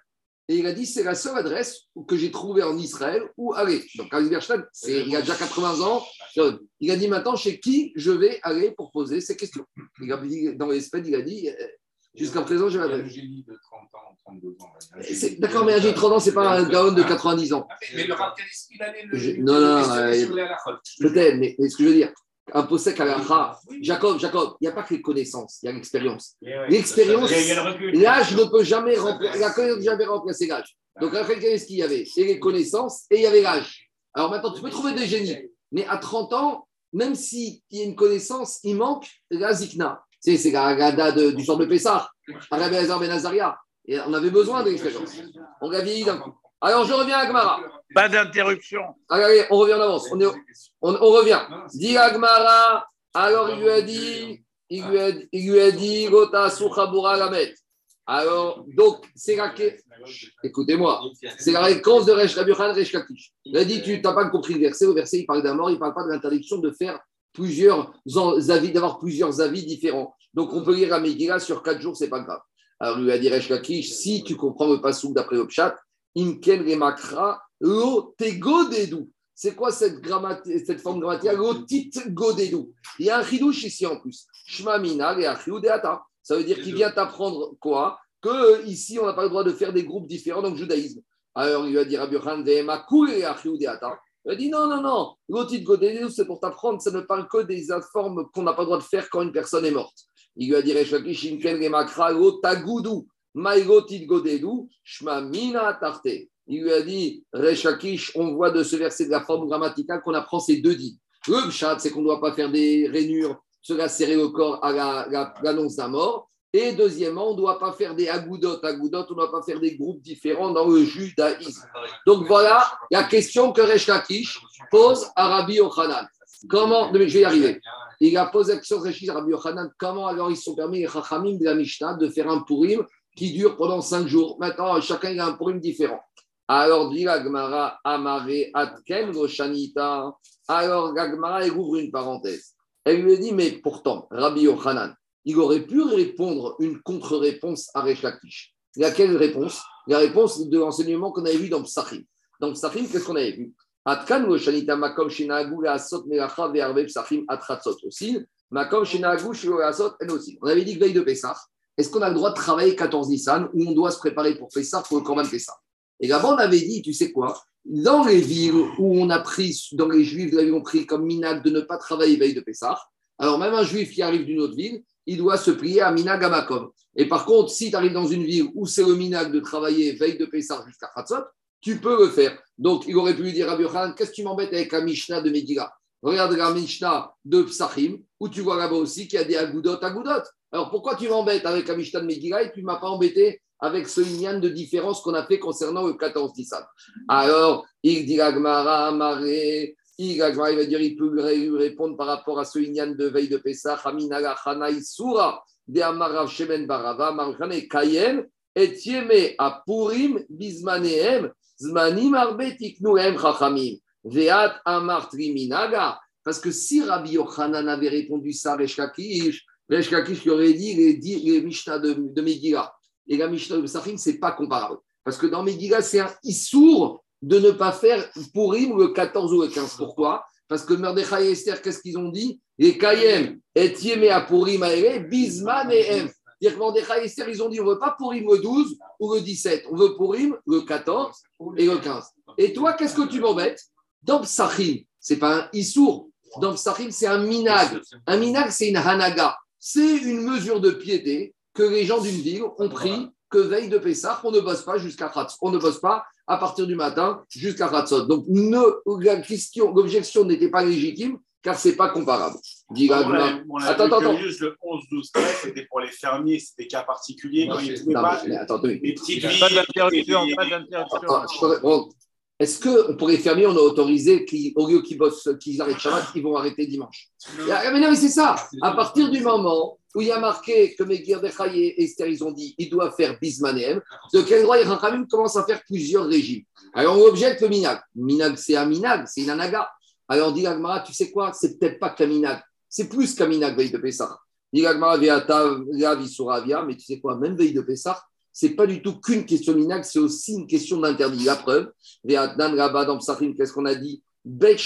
Et il a dit, c'est la seule adresse que j'ai trouvée en Israël où aller. Donc, c'est il y a déjà 80 ans. Il a dit, maintenant, chez qui je vais aller pour poser ces questions il a dit, Dans l'espèce, il a dit, euh, jusqu'à présent, j'ai l'adresse. de 30 ans, 32 ans. D'accord, mais un génie de 30 ans, ce n'est pas un gaon de 90 ans. Mais le il allait le. Non, non, euh, peut-être, mais ce que je veux dire, un possèque à la Jacob, Jacob, il n'y a pas que les connaissances, il y a l'expérience. l'expérience, l'âge ne peut jamais remplacer, la connaissance jamais remplacer l'âge. Donc, après, qu'est-ce qu'il y avait? Et les connaissances et il y avait l'âge. Alors maintenant, tu peux trouver des génies, mais à 30 ans, même s'il y a une connaissance, il manque la zikna. C'est, c'est la gada du genre de Pessah, Arabe Ben Et on avait besoin d'expérience. On l'a vieilli d'un coup. Alors, je reviens à Gmara. Pas d'interruption. Allez, on revient en avance. On, on, revient. Dit Agmara, alors il lui a dit, il lui a, il lui a dit, Gota Lamet. Alors, donc, c'est la Écoutez-moi, c'est la réponse de Resh Rabbi Resh Kakish. Il a dit, tu n'as pas compris le verset. Au verset, il parle d'un mort, il ne parle pas de l'interdiction de faire plusieurs avis, d'avoir plusieurs avis différents. Donc, on peut lire la Megillah sur quatre jours, c'est pas grave. Alors, il lui a dit Resh Kakish, si tu comprends le passou d'après le chat, Imken Remakra, Lo Tegodedou. C'est quoi cette, cette forme grammaticale? Godedou. Il y a un chidouche ici en plus. Shmamina et Deata. Ça veut dire qu'il vient t'apprendre quoi? Que ici, on n'a pas le droit de faire des groupes différents dans le judaïsme. Alors, il va dire Rabbi et Deata. Il a dit non, non, non, Lotit Godedou, c'est pour t'apprendre, ça ne parle que des formes qu'on n'a pas le droit de faire quand une personne est morte. Il lui a dit Remakra, Lo Tagoudou. Il lui a dit, Rechakish, on voit de ce verset de la forme grammaticale qu'on apprend ces deux dits. Le chat, c'est qu'on ne doit pas faire des rainures, se serrer au corps à l'annonce la, d'un mort. Et deuxièmement, on ne doit pas faire des agoudotes. Agoudotes, on ne doit pas faire des groupes différents dans le judaïsme. Donc voilà la question que Rechakish pose à Rabbi Yochanan. Comment, je vais y arriver. Il a posé la question à Rabbi Yochanan, comment alors ils sont permis, les de la Mishnah, de faire un pourim qui dure pendant cinq jours. Maintenant, chacun a un problème différent. Alors, dit l'Agmara, Amare Atken Roshanita. Alors, l'Agmara, elle ouvre une parenthèse. Elle lui dit, mais pourtant, Rabbi Yochanan, il aurait pu répondre une contre-réponse à Resh Lakish. Laquelle réponse? La réponse de l'enseignement qu'on avait vu dans Psachim. Dans Psachim, qu'est-ce qu'on avait vu? Atkan Roshanita Makom Shinagu Asot Melacha Ve'arve Psachim Atratzot aussi. Makom Shinagu Asot aussi. On avait dit que veille de Pessah, est-ce qu'on a le droit de travailler 14 Nissan ou on doit se préparer pour ça pour le Corban ça Et là-bas, on avait dit, tu sais quoi? Dans les villes où on a pris, dans les Juifs, nous avions pris comme minag de ne pas travailler veille de Pessah, alors même un Juif qui arrive d'une autre ville, il doit se plier à minag Amakom. Et par contre, si tu arrives dans une ville où c'est le minag de travailler veille de Pessah jusqu'à Khatzot, tu peux le faire. Donc, il aurait pu lui dire à Khan, qu'est-ce que tu m'embêtes avec la Mishnah de Megillah? Regarde la Mishnah de Psachim, où tu vois là-bas aussi qu'il y a des agoudot, agoudot. Alors pourquoi tu m'embêtes avec la Mishnah de et tu ne m'as pas embêté avec ce lien de différence qu'on a fait concernant le 14 Nissan Alors, il dit Agmara, Maré, il va dire, il peut répondre par rapport à ce lien de veille de Pessah, Haminaga, Hanai, Sura, de Amarav, Shemen, Barava, Marjane, Kayem, et Yeme, Apurim, Bismaneem, Zmanim, Arbetik, Nuem, Chachamim, Veat, Amar, Triminaga. Parce que si Rabbi Yochanan avait répondu ça, Reshkakish, Resh Lakish lui aurait dit les, les Mishnah de, de Megillah et la Mishnah de Safrim, ce n'est pas comparable. Parce que dans Megillah, c'est un issour de ne pas faire Purim le 14 ou le 15. Pourquoi? Parce que Mordechai et Esther, qu'est-ce qu'ils ont dit? Les Kayem et à Purim Aere, et Em. C'est-à-dire que Mordechai Esther, ils ont dit on ne veut pas Purim le 12 ou le 17, on veut Purim le 14 et le 15. Et toi, qu'est-ce que tu m'embêtes? Dans Psachim, ce n'est pas un issour. Dans Psachim, c'est un minag. Un minag, c'est une hanaga c'est une mesure de piété que les gens d'une ville ont pris que veille de Pessah, on ne bosse pas jusqu'à Khatz. On ne bosse pas à partir du matin jusqu'à Khatzot. Donc, la question, l'objection n'était pas légitime car ce n'est pas comparable. attends, attends, Juste le 11, 12, 13, c'était pour les fermiers, c'était cas particulier. quand ils ne pas mais, attends, les petites Pas d'interruption, pas d'interruption. Est-ce que pour les fermiers, on a autorisé qu'au lieu qu'ils bossent, qu'ils arrêtent Shabbat, ils vont arrêter dimanche ah, Mais non, mais c'est ça. À partir du moment où il y a marqué que Megir Bechaye et Esther, ils ont dit ils doivent faire Bismanem, de quel droit Rachamim commence à faire plusieurs régimes Alors on objecte le Minag. Minag, c'est un Minag, c'est une Anaga. Alors on dit Agmara, tu sais quoi? C'est peut-être pas qu'un Minag, c'est plus qu'un Minag veille de Pessah. Dit Agmara, mais tu sais quoi? Même veille de Pessah, c'est pas du tout qu'une question minac, c'est aussi une question d'interdit. La preuve, dans qu'est-ce qu'on a dit? Bet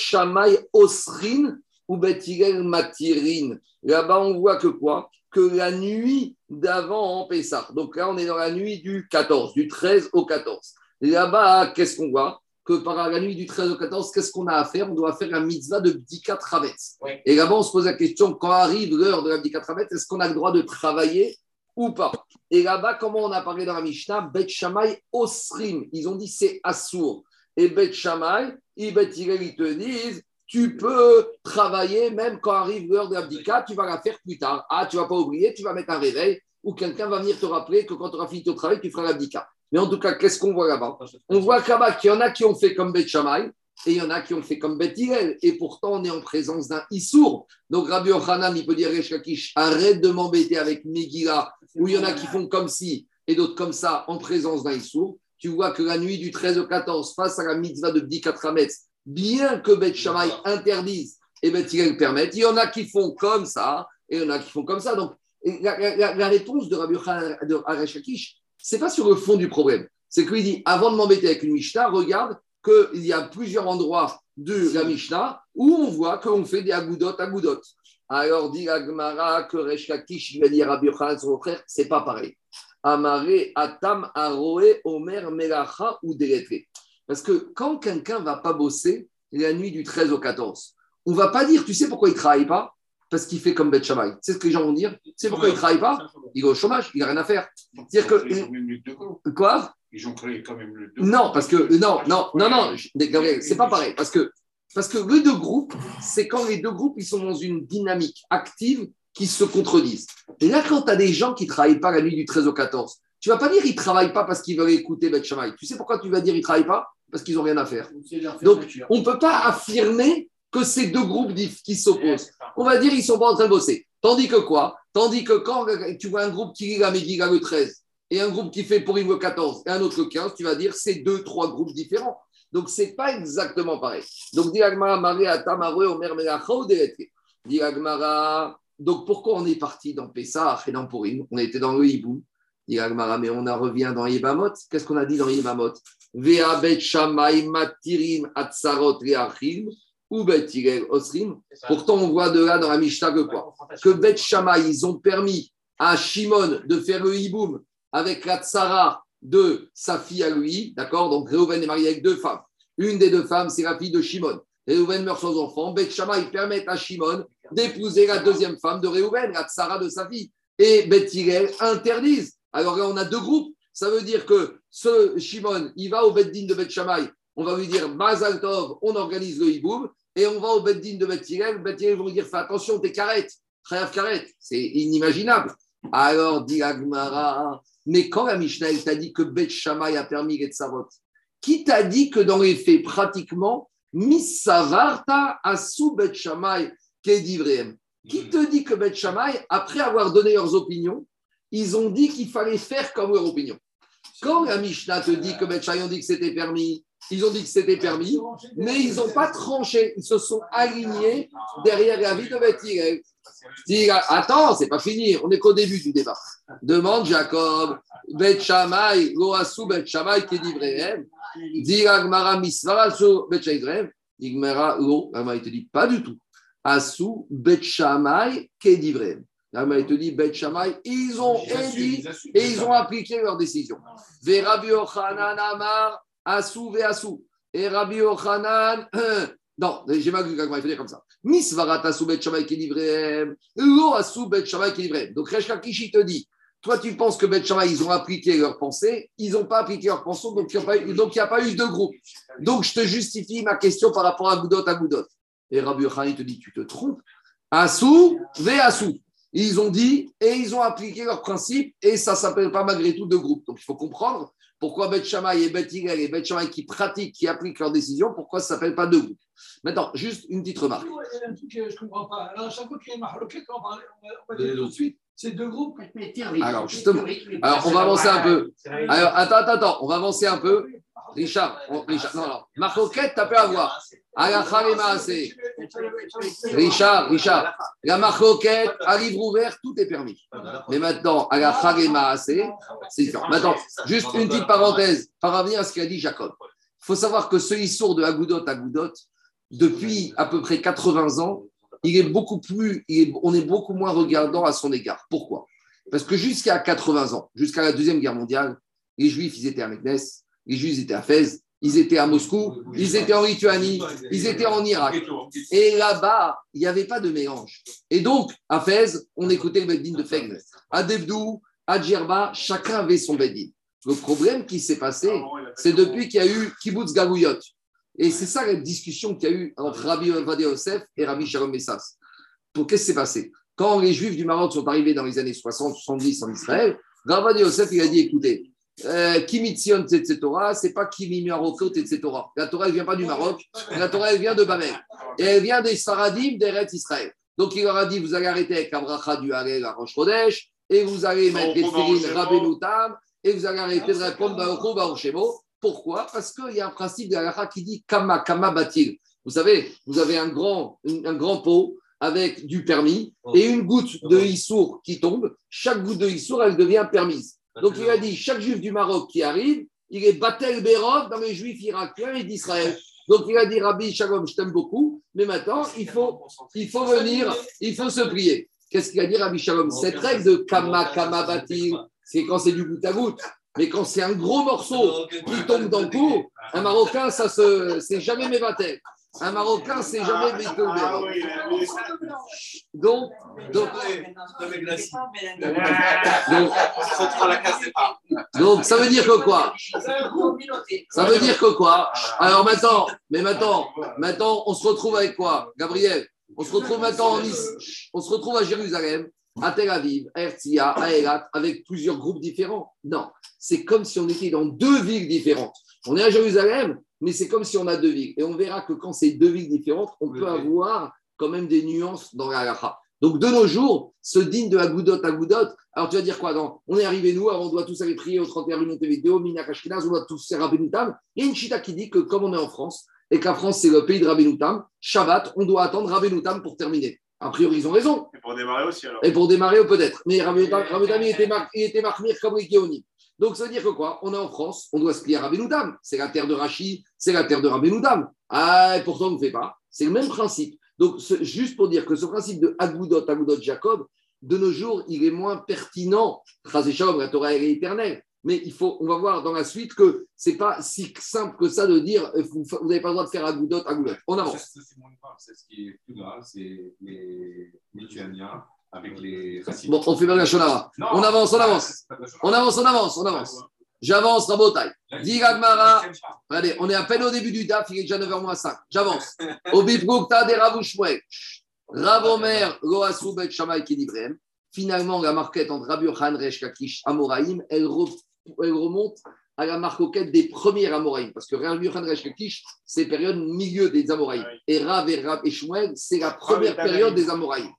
Osrin ou Bet Matirin. Là-bas, on voit que quoi? Que la nuit d'avant en Pessah. Donc là, on est dans la nuit du 14, du 13 au 14. Là-bas, qu'est-ce qu'on voit? Que par la nuit du 13 au 14, qu'est-ce qu'on a à faire? On doit faire la mitzvah de Bdika Travetz. Et là-bas, on se pose la question, quand arrive l'heure de la Bdika Travetz, est-ce qu'on a le droit de travailler ou pas Et là-bas, comment on a parlé dans la Mishnah? Bet Shamay Osrim. Ils ont dit c'est Assour. Et Bet Shamay, ils te disent tu peux travailler même quand arrive l'heure de l'abdika, tu vas la faire plus tard. Ah, tu vas pas oublier, tu vas mettre un réveil ou quelqu'un va venir te rappeler que quand tu auras fini ton travail, tu feras l'abdika. Mais en tout cas, qu'est-ce qu'on voit là-bas? On voit là-bas qu'il y en a qui ont fait comme Bet Shammai et il y en a qui ont fait comme Bet Et pourtant, on est en présence d'un Issour. Donc Rabbi Ochanan, il peut dire arrête de m'embêter avec Megillah, où il y en a qui font comme si et d'autres comme ça en présence d'un Issour. Tu vois que la nuit du 13 au 14, face à la mitzvah de Bdi bien que Bet Shammai interdise et Bet Hillel permette, il y en a qui font comme ça et il y en a qui font comme ça. Donc, la, réponse de Rabbi de Areshakish, c'est pas sur le fond du problème. C'est qu'il dit, avant de m'embêter avec une Mishnah, regarde qu'il y a plusieurs endroits de la Mishnah où on voit qu'on fait des agoudot, agoudot. Alors, dit Agmara que Reshkakish, il va dire Rabbi Yochanan, son frère, c'est pas pareil. Amare, Atam, Aroe, Omer, Melacha ou Deletre. Parce que quand quelqu'un va pas bosser la nuit du 13 au 14, on va pas dire, tu sais pourquoi il travaille pas? Parce qu'il fait comme Beth Shammai. C'est ce que les gens vont dire? C'est pourquoi il ne travaille pas? Il est au chômage, il n'a rien à faire. C'est-à-dire que. Quoi? Ils ont créé quand même le. Non, parce que. Non, non, non, non, c'est pas pareil. Parce que, parce que les deux groupes, c'est quand les deux groupes ils sont dans une dynamique active qui se contredisent. Et là, quand tu as des gens qui ne travaillent pas la nuit du 13 au 14, tu ne vas pas dire qu'ils ne travaillent pas parce qu'ils veulent écouter Beth. Tu sais pourquoi tu vas dire qu'ils ne travaillent pas? Parce qu'ils n'ont rien à faire. Donc, on ne peut pas affirmer que ces deux groupes qui s'opposent. On va dire qu'ils ne sont pas en train de bosser. Tandis que quoi? Tandis que quand tu vois un groupe qui lit la Megillah le 13 et un groupe qui fait pour le 14 et un autre le 15, tu vas dire c'est deux, trois groupes différents. Donc, ce n'est pas exactement pareil. Donc, Donc, pourquoi on est parti dans Pessah et dans Purim? On était dans le Hibou. Mais on a revient dans Yebamot. Qu'est-ce qu'on a dit dans Yebamot Vea bet matirim atzarot ou Osrim. Pourtant, on voit de là dans la Mishnah que quoi? Que Bet ils ont permis à Shimon de faire le hiboum avec la tsara de sa fille à lui, d'accord Donc Réhouven est marié avec deux femmes. Une des deux femmes, c'est la fille de Shimon. Réhouven meurt sans enfant. Bet Shammai permet à Shimon d'épouser la deuxième femme de Réhouven, la tsara de sa fille. Et Bet interdisent. Alors là, on a deux groupes. Ça veut dire que ce Shimon, il va au Beddin de Bet Shammai on va lui dire Mazal Tov, on organise le hiboum, et on va au Beddin de Bethilel. Bethilel vont lui dire Fais attention, t'es carrette, Khayaf carrette. C'est inimaginable. Alors, dit Agmara, mais quand la Mishnah t'a dit que Bet Shammai a permis les Tsarot, qui t'a dit que dans les faits, pratiquement, Missavarta Asu Bet Shammai Kedivreem Qui te dit que Bet Shammai, après avoir donné leurs opinions, ils ont dit qu'il fallait faire comme leur opinion? Quand la Mishnah te dit que Bet Shammai ont dit que c'était permis, ils ont dit que c'était permis, mais ils n'ont pas tranché. Ils se sont alignés derrière la vie de Bethilel. Attends, c'est pas fini. On n'est qu'au début du débat. Demande Jacob, Bet Shamay, Loasu Bet Shamay, qui dit Dit Agmara Misvara, Bet Shaydrem. Igmara, Lo, il te dit pas du tout. Asu Bet Shamay, qui dit il te dit Bet Shamay, ils ont dit et ils ont appliqué leur décision. Verabi Ochanan Amar, Asou ve Asou. Et Rabbi Ochanan, non, j'ai mal vu il faut dire comme ça. Misvarat Asou bet Shamay Kedivrem, Lo Asou bet Shamay Kedivrem. Donc Reshka Kishi te dit, toi tu penses que Bet Shamay, ils ont appliqué leur pensée, ils n'ont pas appliqué leur pensée, donc il n'y a, pas eu de groupe. Donc je te justifie ma question par rapport à Goudot à Goudot. Et Rabbi Ochanan te dit, tu te trompes. Asou ve Asou. Ils ont dit et ils ont appliqué leur principe et ça ne s'appelle pas malgré tout de groupe. Donc il faut comprendre pourquoi Bet Shammai et Bet Hillel et Bet Shammai qui pratiquent, qui appliquent leurs décisions, pourquoi ça ne s'appelle pas deux groupes Maintenant, juste une petite remarque. Il y a un truc que je ne comprends pas. Alors, à chaque fois qu'il y a une on va, on va dire tout de suite. C'est deux groupes. Alors, justement, alors, on va avancer un peu. Alors, attends, attends, attends, on va avancer un peu. Richard, Richard non, non. Marcoquette, tu as pu avoir. Alakha Richard, Richard, la marcoquette, à livre ouvert, tout est permis. Mais maintenant, à la Harema c'est différent. Maintenant, juste une petite parenthèse par rapport à ce qu'a dit Jacob. Il faut savoir que ce Issour de Agoudot à Goudot, depuis à peu près 80 ans, il est beaucoup plus, on est beaucoup moins regardant à son égard. Pourquoi? Parce que jusqu'à 80 ans, jusqu'à la Deuxième Guerre mondiale, les Juifs, ils étaient à Meknes, les Juifs étaient à Fès, ils étaient à Moscou, ils étaient en Lituanie, ils étaient en Irak. Et là-bas, il n'y avait pas de mélange. Et donc, à Fès, on écoutait le Beddin de Fès. À Debdou, à Djerba, chacun avait son Beddin. Le problème qui s'est passé, c'est depuis qu'il y a eu Kibbutz Gagouyot. Et c'est ça la discussion qu'il y a eu entre Rabbi Ovadi Yosef et Rabbi Shalom Messas. Pour qu'est-ce qui s'est passé? Quand les Juifs du Maroc sont arrivés dans les années 60-70 en Israël, Rabbi Yosef il a dit écoutez, Kimitzion Torah, c'est pas Kimi Marokot etc. La Torah, elle vient pas du Maroc, la Torah, elle vient de Babel. Et elle vient des Saradim d'Eretz Israël. Donc il leur a dit vous allez arrêter avec Abracha du Harel à Chodesh, et vous allez mettre des Tfilin Rabbenoutam, et vous allez arrêter de répondre Baruch Baruchemo. Pourquoi? Parce qu'il y a un principe de la qui dit Kama, Kama Batil. Vous savez, vous avez un grand, un grand pot avec du permis et une goutte de Issour qui tombe. Chaque goutte de Issour, elle devient permise. Donc il a dit chaque juif du Maroc qui arrive, il est Batel Berov dans les juifs irakiens et d'Israël. Donc il a dit Rabbi Shalom, je t'aime beaucoup, mais maintenant il faut, il faut venir, il faut se prier. Qu'est-ce qu'il a dit Rabbi Shalom? Cette règle de Kama Kama Batil, c'est quand c'est du goutte à goutte. Mais quand c'est un gros morceau qui tombe dans le un Marocain, ça se, c'est jamais mévatel. Un Marocain, c'est jamais météo. Donc, donc, donc, ça veut dire que quoi? Ça veut dire que quoi? Alors maintenant, mais maintenant, maintenant, on se retrouve avec quoi, Gabriel On se retrouve maintenant en on se retrouve à Jérusalem, à Tel Aviv, à Herzia, à Elat, avec plusieurs groupes différents. Non, c'est comme si on était dans deux villes différentes. On est à Jérusalem, mais c'est comme si on a deux villes. Et on verra que quand c'est deux villes différentes, on peut avoir quand même des nuances dans la halakha. Donc de nos jours, ce digne de Agoudot Agoudot, alors tu vas dire quoi On est arrivé nous, alors on doit tous aller prier au 31 minutes vidéo, Mina on doit tous faire Rabbenoutam. Il y a une chita qui dit que comme on est en France, et que la France c'est le pays de Rabbenoutam, Shabbat, on doit attendre Rabbenoutam pour terminer. A priori, ils ont raison. Et pour démarrer aussi alors. Et pour démarrer peut-être. Mais Rabbenoutam, il était, il était marqué comme les donc, ça veut dire que quoi? On est en France, on doit se plier à Rabenoudam. C'est la terre de Rachid, c'est la terre de Rabenoudam. Ah, et pourtant, on ne fait pas. C'est le même principe. Donc, juste pour dire que ce principe de Agoudot, Agoudot, Jacob, de nos jours, il est moins pertinent. Chazéchab, la Torah, est éternelle. Mais il faut, on va voir dans la suite que ce n'est pas si simple que ça de dire euh, vous n'avez pas le droit de faire Agoudot, Agoudot. On avance. C'est ce qui est plus grave, c'est les Lituaniens avec les Bon, on fait bien la Shonara. On avance, on avance. On avance, on avance, on avance. J'avance, Rabotai. Dis Gagmara. Allez, on est à peine au début du DAF, il est déjà 9h 5. J'avance. Au Bibgoukta des Ravouchmouek. Ravomer, Loasu, Bet Shamay, Kedibrem. Finalement, la marquette entre Rabbi Yohan, Resh Kakish, Amoraïm, elle, remonte à la marquette des premiers Amoraïm. Parce que Rabbi Yohan, Resh Kakish, c'est période milieu des Amoraïm. Et Rav et Rav et Shmuel, c'est la première période des Amoraïm.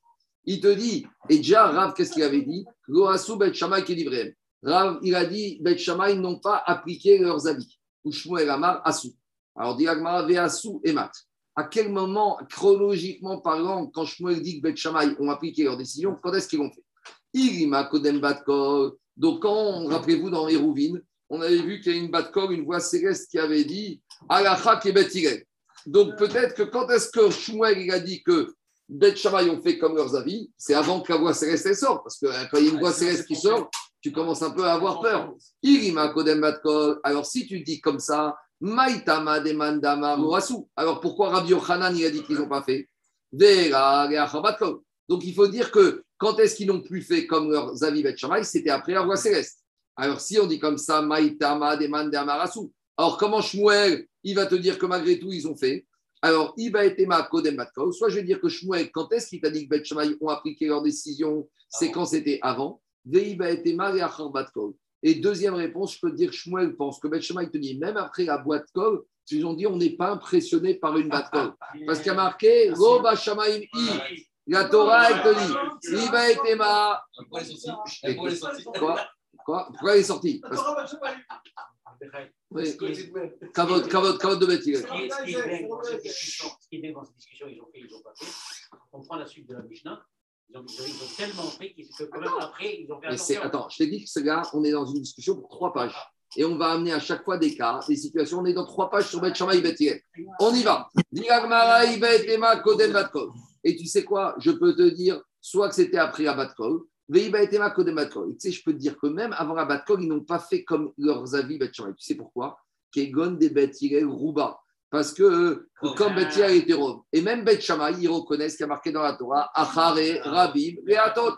Il te dit, et déjà, Rav, qu'est-ce qu'il avait dit? Rav, il a dit, Bet Shamay n'ont pas appliqué leurs avis. Ou Shmuel Amar Asu. Alors, Diagmara Veasu et Mat. À quel moment, chronologiquement parlant, quand Shmuel dit que Bet Shamay ont appliqué leurs décisions, quand est-ce qu'ils l'ont fait? Irima Kodem Batkol. Donc, quand, rappelez-vous, dans les Rouvines, on avait vu qu'il y a une Batkol, une voix céleste qui avait dit Alacha Kebet Donc, peut-être que quand est-ce que Shmuel a dit que Bet Shammai ont fait comme leurs avis, c'est avant que la voix céleste sorte, parce que quand il y a une voix céleste qui sort, tu commences un peu à avoir peur. Alors si tu dis comme ça, Maitama Demandama Morasu. Alors pourquoi Rabbi Yochanan il a dit qu'ils n'ont pas fait? Donc il faut dire que quand est-ce qu'ils n'ont plus fait comme leurs avis Bet Shammai, c'était après la voix céleste. Alors si on dit comme ça, Maitama Demandama. Alors comment Shmuel, il va te dire que malgré tout, ils ont fait? Alors, Iba Etema Kodem Batkol, soit je vais dire que Shmuel, quand est-ce qu'il t'a dit que Bet ont appliqué leur décision? C'est quand c'était avant. Veiba Etema Batkol. Et deuxième réponse, je peux te dire que Shmuel pense que Bet te dit, même après la boîte col, ils ont dit on n'est pas impressionné par une boîte col. Parce qu'il y a marqué Go Shamaim I. La Torah, elle te dit Iba. Quoi? Quoi? Pourquoi elle est sortie? Kavod, kavod, kavod de Beth Qui est bien dans cette discussion, ce qui est bien dans cette discussion, ils ont fait, ils ont pas fait. On prend la suite de la Mishnah. Ils ont, ils ont- ils ont tellement fait qu'ils quand même après, ils ont fait attention. attends, je t'ai dit que ce gars, on est dans une discussion pour trois pages. Et on va amener à chaque fois des cas, des situations. On est dans trois pages sur Bet Hillel. On y va. Et tu sais quoi Je peux te dire soit que c'était après la Batkol, Je peux te dire que même avant la Batkol, ils n'ont pas fait comme leurs avis. Tu sais pourquoi? Kegon des Rouba. Parce que euh, comme Bet Hillel était Rov. Et même Bet ils reconnaissent qu'il y a marqué dans la Torah Achare, Rabim, Veatot.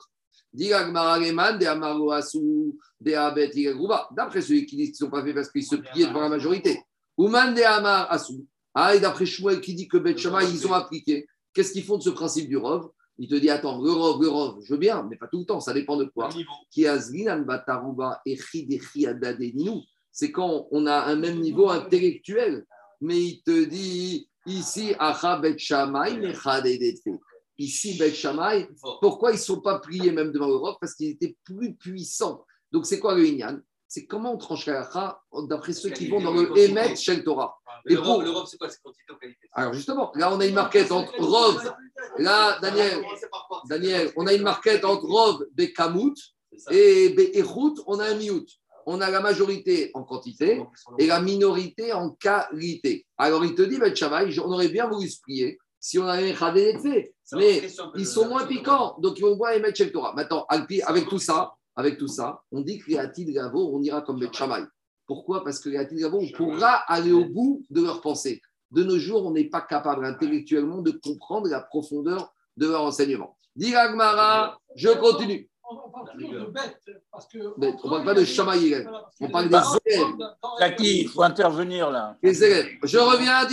D'après ceux qui disent qu'ils ne sont pas fait parce qu'ils se pliaient devant la majorité. Ouman de Amar Asou. Ah, et d'après Shmuel qui dit que Bet ils ont appliqué. Qu'est-ce qu'ils font de ce principe du Rov Il te dit attends, le Rov, le Rov, je veux bien, mais pas tout le temps, ça dépend de quoi. C'est quand on a un même niveau intellectuel. Mais il te dit ici. Ici, Bet Shammai, pourquoi ils ne sont pas pliés même devant l'Europe Parce qu'ils étaient plus puissants. Donc, c'est quoi le Inyan? C'est comment on tranche la halakha d'après ceux qui vont dans le Emet Shel Torah. Et pour- c'est quoi C'est quantité ou qualité? Alors, justement, là, on a une marquette entre Rov, là, Daniel, Daniel, on a une marquette entre Rov, Bekamut et Be'echut, on a un Miout. On a la majorité en quantité et la minorité en qualité. Alors, il te dit, Bet Shammai, on aurait bien voulu se plier si on avait fait. Mais ils sont moins piquants, donc ils vont voir et mettre chez Torah. Maintenant, avec tout ça, avec tout ça, on dit que les Hatid Gavo, on ira comme Bet Shammai. Pourquoi? Parce que les Hatid Gavo, on pourra aller au bout de leur pensée. De nos jours, on n'est pas capable intellectuellement de comprendre la profondeur de leur enseignement. Dit Agmara, je continue. On parle toujours de bête. Parce que on ne parle pas de Shamaï, on parle des élèves. Jackie, il faut intervenir là. Les élèves. Je reviens à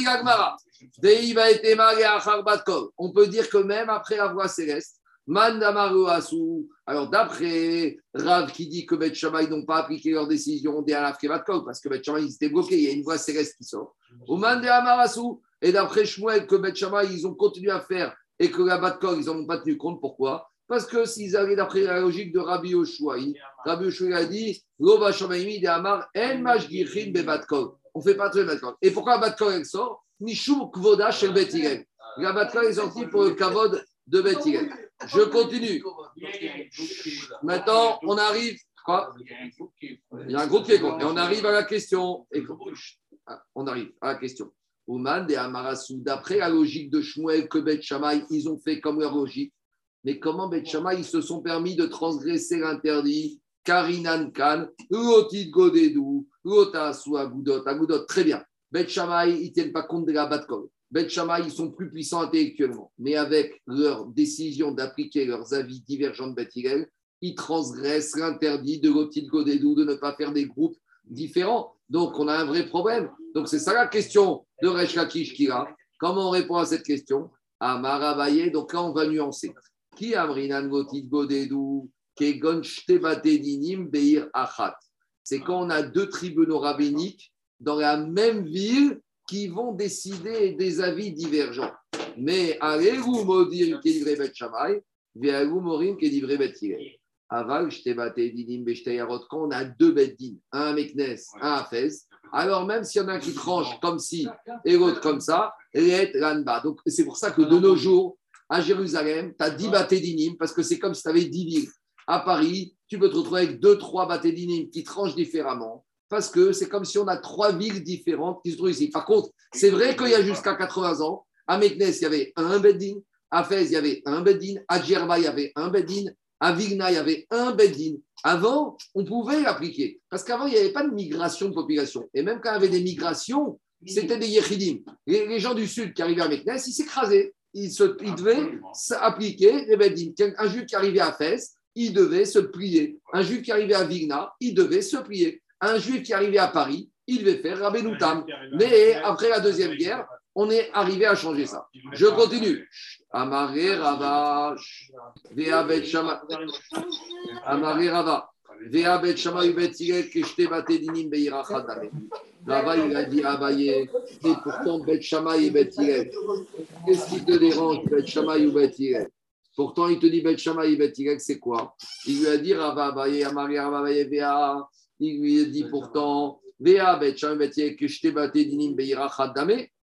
et On peut dire que même après la voix céleste. Alors, d'après Rav qui dit que Bet Shammai n'ont pas appliqué leur décision des Alaf parce que Bet Shammai, ils étaient bloqués, il y a une voix céleste qui sort. Et d'après Shmuel, que Bet Shammai, ils ont continué à faire et que la Batkol, ils n'en ont pas tenu compte. Pourquoi? Parce que s'ils allaient d'après la logique de Rabbi Yoshua, Rabbi Yoshua a dit Lova Shamaimi de Amar En Mashgichin Be Batkol. On ne fait pas très Batkol. Et pourquoi Batkol elle sort? Mishum Kvoda chez le Bet Hillel. La Batkol est sortie pour le Kavod de Bet Hillel. Je continue. Maintenant, on arrive. Il y a un groupe qui est contre. Et on arrive à la question. Ah, On arrive à la question. Ouman et Amarasu, d'après la logique de Shmuel que Bet ils ont fait comme leur logique. Mais comment Bet ils se sont permis de transgresser l'interdit? Karinan Kan, Uotit Godedou, Uotasu Agudot, Agudot, très bien. Bet ils ne tiennent pas compte de la Batkol. Bet Shammai, ils sont plus puissants intellectuellement. Mais avec leur décision d'appliquer leurs avis divergents de Bet Hillel, ils transgressent l'interdit de Lotit Godedou de ne pas faire des groupes différents. Donc, on a un vrai problème. Donc, c'est ça la question de Resh Lakish qui a. Comment on répond à cette question? À Marabaye, donc là, on va nuancer. Qui amrinan Lotit Godedou? Beir Achat C'est quand on a deux tribunaux rabbiniques dans la même ville qui vont décider des avis divergents. Mais allez-vous modir qui livré Bet Shammai, allez-vous morim qui livré Bet. Aval, Shtebate Dinim Beshteyarot, quand on a deux Bet Din, un à Meknes, un à Fès, alors même s'il y en a un qui tranche comme ci et l'autre comme ça. Donc c'est pour ça que de nos jours, à Jérusalem, tu as 10 Batédinim parce que c'est comme si tu avais 10 villes. À Paris, tu peux te retrouver avec 2-3 Batédinim qui tranchent différemment parce que c'est comme si on a trois villes différentes qui se trouvent ici. Par contre, c'est vrai qu'il y a jusqu'à 80 ans, à Meknes, il y avait un Beddin, à Fès, il y avait un Beddin, à Djerba, il y avait un Beddin, à Vigna, il y avait un Beddin. Avant, on pouvait l'appliquer parce qu'avant, il n'y avait pas de migration de population. Et même quand il y avait des migrations, c'était des Yechidim. Les, les gens du sud qui arrivaient à Meknes, ils s'écrasaient. Ils, se, ils devaient s'appliquer les Beddin. Un juif qui arrivait à Fès, il devait se plier. Un juif qui arrivait à Vigna, il devait se plier. Un juif qui arrivait à Paris, il devait faire Rabbenoutam. Mais après la Deuxième Guerre, on est arrivé à changer ça. Je continue. Amaré Rava, Vea Bet Shama, Amaré Rava, Vea Bet Shama Ubet Hillel, Keshte Bate Dinim Beira Chadame. Rava, il a dit Abaye, et pourtant Bet Shama et Bet Hillel. Qu'est-ce qui te dérange, Bet Shama ou Bet Hillel Pourtant, il te dit Bet Shama et Bet Hillel, c'est quoi? Il lui a dit Rava Abaye, Amaré Rava Abaye Vea. Il lui a dit pourtant.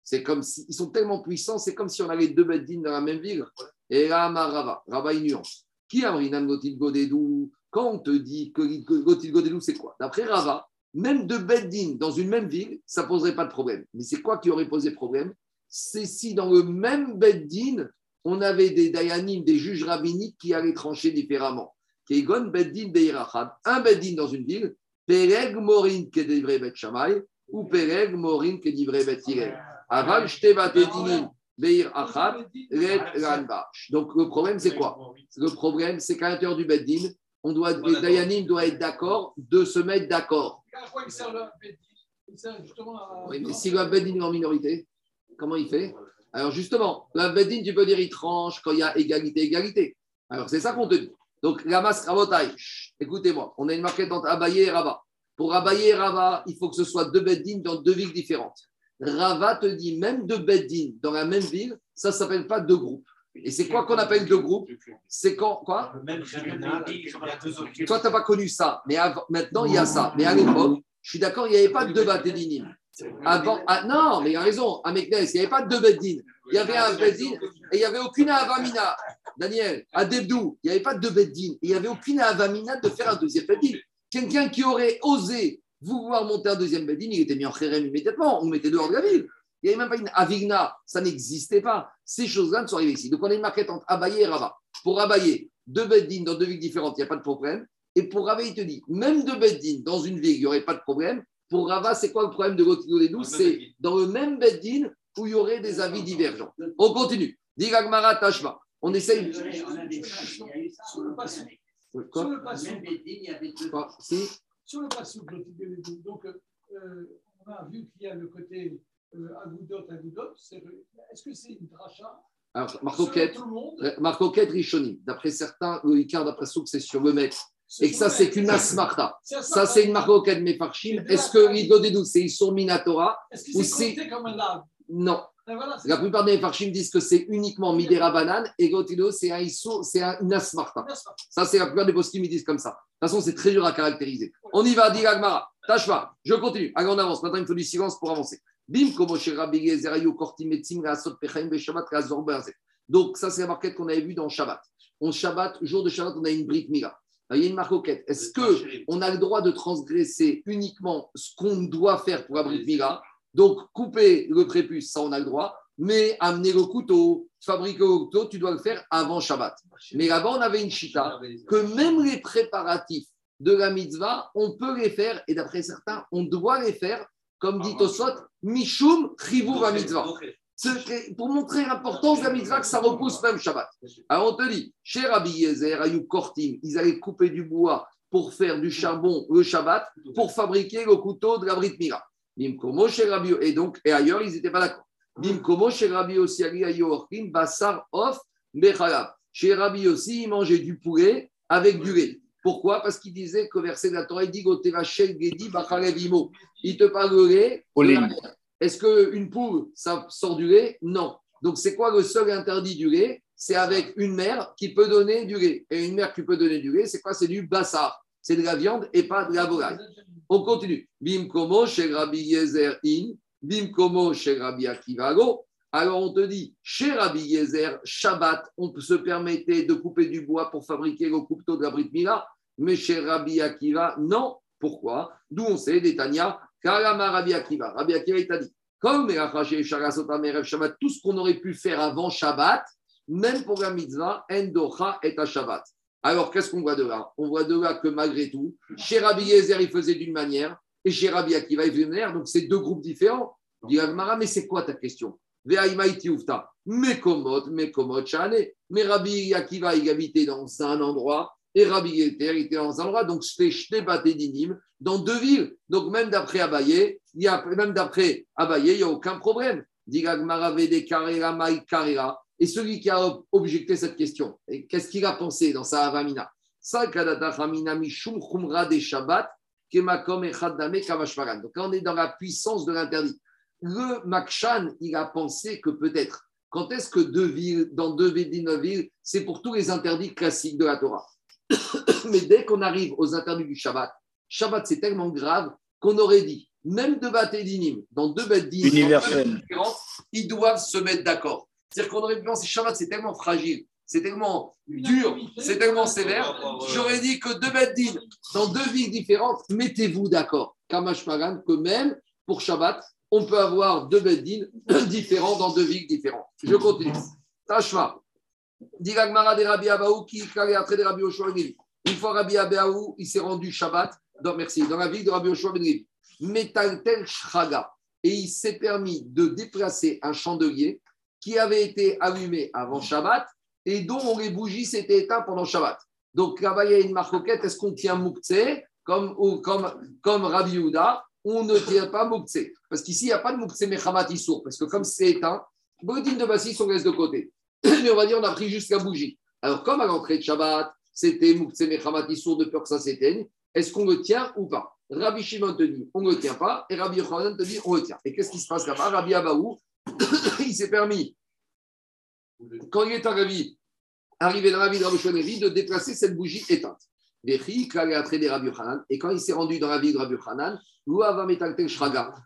C'est comme si, ils sont tellement puissants, c'est comme si on avait deux Beddin dans la même ville. Et là, Rava, Rava, une nuance. Qui Amrinan Gotil Godedou? Quand on te dit que Gotil Godedou, c'est quoi? D'après Rava, même deux Beddin dans une même ville, ça poserait pas de problème. Mais c'est quoi qui aurait posé problème? C'est si dans le même Beddin, on avait des Dayanim, des juges rabbiniques qui allaient trancher différemment. Kegon Beddin Beirachad, un Beddin dans une ville, Pereg Morin Kedivre Bet Shamay, ou Pereg Morin Kedivre Bet Hillel. Aval Shteva Tedinim Beir Achad, Ret Ranbach. Donc le problème, c'est quoi? Le problème, c'est qu'à l'intérieur du Beddin, on doit, les Dayanim doivent être d'accord de se mettre d'accord. À quoi il sert le Beddin Il sert justement à. Oui, mais si le Beddin est en minorité, comment il fait? Alors justement, le Beddin, tu peux dire, il tranche quand il y a égalité, égalité. Alors c'est ça qu'on te dit. Donc la masse Rabotai, écoutez-moi, on a une marquette entre Abaye et Rabat. Pour Abaye et Rabat, il faut que ce soit deux Beddin dans deux villes différentes. Rava te dit même deux Beddin dans la même ville, ça ne s'appelle pas deux groupes. Et c'est quoi qu'on appelle deux groupes C'est quand quoi Même. Toi, tu n'as pas connu ça, mais avant- maintenant, il y a ça. Mais à l'époque, je suis d'accord, il n'y avait pas de deux Beddin. Avant, ah, non, mais il a raison, à Meknes, il n'y avait pas de deux Beddin. Il y avait un Beddin et il n'y avait aucune Avamina. Daniel, à Debdou, il n'y avait pas de Beddin. Et il n'y avait aucune Avamina de faire un deuxième Beddin. Quelqu'un qui aurait osé vouloir monter un deuxième Beddin, il était mis en Kherem immédiatement. On mettait dehors de la ville. Il n'y avait même pas une Avigna. Ça n'existait pas. Ces choses-là ne sont arrivées ici. Donc on a une marquette entre Abaye et Rava. Pour Abaye, deux Beddin dans deux villes différentes, il n'y a pas de problème. Et pour Rava, il te dit, même deux Beddin dans une ville, il n'y aurait pas de problème. Pour Rava, c'est quoi le problème de Gotigo des douze? C'est dans le même Beddin où il y aurait des avis divergents. On continue. Digagmara Tashma. On essaye. Sur le passou. Sur le passou. Sur le passou. Donc, euh, on a vu qu'il y a le côté euh, Agoudot, Agoudot. Est-ce que c'est une dracha Alors, Marco Kett, Selon tout le monde. euh, Rishonim. D'après certains, le Icar d'après Souk, c'est sur le maître. Et que ça, c'est qu'une asmarta. Ça, c'est une Marco Kett Mefarchim. Est-ce que l'Ido des c'est Issour Minatora Est-ce que c'est- comme un lave Non. Voilà, c'est La plupart des Mefarchim disent que c'est uniquement Midera Banane et Gotido, c'est un Issour, c'est un- une asmarta. ça. Ça, c'est la plupart des postes qui me disent comme ça. De toute façon, c'est très dur à caractériser. On y va, dit Agmara. Tâche pas. Je continue. Allez, on avance. Maintenant, il faut du silence pour avancer. Bim. Donc, ça, c'est la marquette qu'on avait vue dans Shabbat. On Shabbat, jour de Shabbat, on a une brique Mila. Il y a une marquette. Est-ce que on a le droit de transgresser uniquement ce qu'on doit faire pour la brique Mila Donc, couper le prépuce, ça, on a le droit. Mais amener le couteau, fabriquer le couteau, tu dois le faire avant Shabbat. Mais là-bas, on avait une chita que même les préparatifs de la mitzvah, on peut les faire, et d'après certains, on doit les faire, comme dit Tosot, Mishum Chivou la mitzvah. Pour montrer l'importance de la mitzvah, que ça repousse même Shabbat. Alors on te dit, chez Rabbi Yezer, Kortim, ils allaient couper du bois pour faire du charbon le Shabbat, pour fabriquer le couteau de la Brit Mila. Bimkomo chez Rabbi, et donc, et ailleurs, ils n'étaient pas d'accord. Bimkomo chez Rabbi aussi, Orkim, Bassar, Off, Bechalab. Chez Rabbi aussi, ils mangeaient du poulet avec du lait. Pourquoi? Parce qu'il disait que verset de la Torah, il dit Gedi. Il te parle de lait. Est-ce qu'une poule, ça sort du lait Non. Donc, c'est quoi le seul interdit du lait C'est avec une mère qui peut donner du lait. Et une mère qui peut donner du lait, c'est quoi? C'est du bassar. C'est de la viande et pas de la volaille. On continue. Bim komo chez Rabbi Yezer in, bim komo chez Rabbi Akiva go. Alors on te dit, chez Rabbi Yezer, Shabbat, on se permettre de couper du bois pour fabriquer le couteau de la Brit Mila, mais chez Rabbi Akiva, non. Pourquoi? D'où on sait, des Tania, Kalama Rabbi Akiva. Rabbi Akiva, il t'a dit, comme Shabbat, tout ce qu'on aurait pu faire avant Shabbat, même pour la mitzvah, Endocha est à Shabbat. Alors, qu'est-ce qu'on voit de là? On voit de là que malgré tout, chez Rabbi Yezer, il faisait d'une manière, et chez Rabbi Akiva, il faisait d'une manière. Donc, c'est deux groupes différents. Dit Agmara, mais c'est quoi ta question? Ufta. Mekomot, mekomot, shane. Mais Rabbi Akiva, il habitait dans un endroit, et Rabbi Yezer, il était dans un endroit. Donc, je fais dinim dans deux villes. Donc, même d'après Abaye, il y a, même d'après Abaye, il n'y a aucun problème. Dit Agmara, vede karera. Et celui qui a objecté cette question, qu'est-ce qu'il a pensé dans sa Avamina? Donc là, on est dans la puissance de l'interdit. Le Makshan, il a pensé que peut-être, quand est-ce que deux villes, dans deux villes, c'est pour tous les interdits classiques de la Torah. Mais dès qu'on arrive aux interdits du Shabbat, Shabbat, c'est tellement grave qu'on aurait dit, même deux batédinim, dans deux Universel. différentes, ils doivent se mettre d'accord. C'est-à-dire qu'on aurait pu penser, Shabbat, c'est tellement fragile, c'est tellement dur, c'est tellement sévère. J'aurais dit que deux bêtes d'île, dans deux villes différentes, mettez-vous d'accord. Kamash Magan, que même pour Shabbat, on peut avoir deux bêtes d'île différents dans deux villes différentes. Je continue. Tashma. Diragmara de Rabbi Abaou qui après de Rabbi Yoshua Ben. Une fois Rabbi Abaou, il s'est rendu Shabbat, dans, merci, dans la ville de Rabbi Yoshua Ben Levi. Metaltel Shraga. Et il s'est permis de déplacer un chandelier qui avait été allumé avant Shabbat et dont les bougies s'étaient éteintes pendant Shabbat. Donc là-bas, il y a une marcoquette. Est-ce qu'on tient Moukhtse comme, ou, comme, comme Rabbi Yehuda? On ne tient pas Moukhtse. Parce qu'ici, il n'y a pas de Moukhtse Mechamat Issour. Parce que comme c'est éteint, Bodine de Bassis, on laisse de côté. Mais on va dire, on a pris la bougie. Alors, comme à l'entrée de Shabbat, c'était Moukhtse Mechamat Issour de peur que ça s'éteigne, est-ce qu'on le tient ou pas? Rabbi Shimon te dit, on ne le tient pas. Et Rabbi Yochanan te dit, on le tient. Et qu'est-ce qui se passe là-bas? Rabbi Abaou, il s'est permis quand il est arrivé, arrivé dans la ville de Rabbi de déplacer cette bougie éteinte. Et quand il s'est rendu dans la ville de Rabbi Hanan,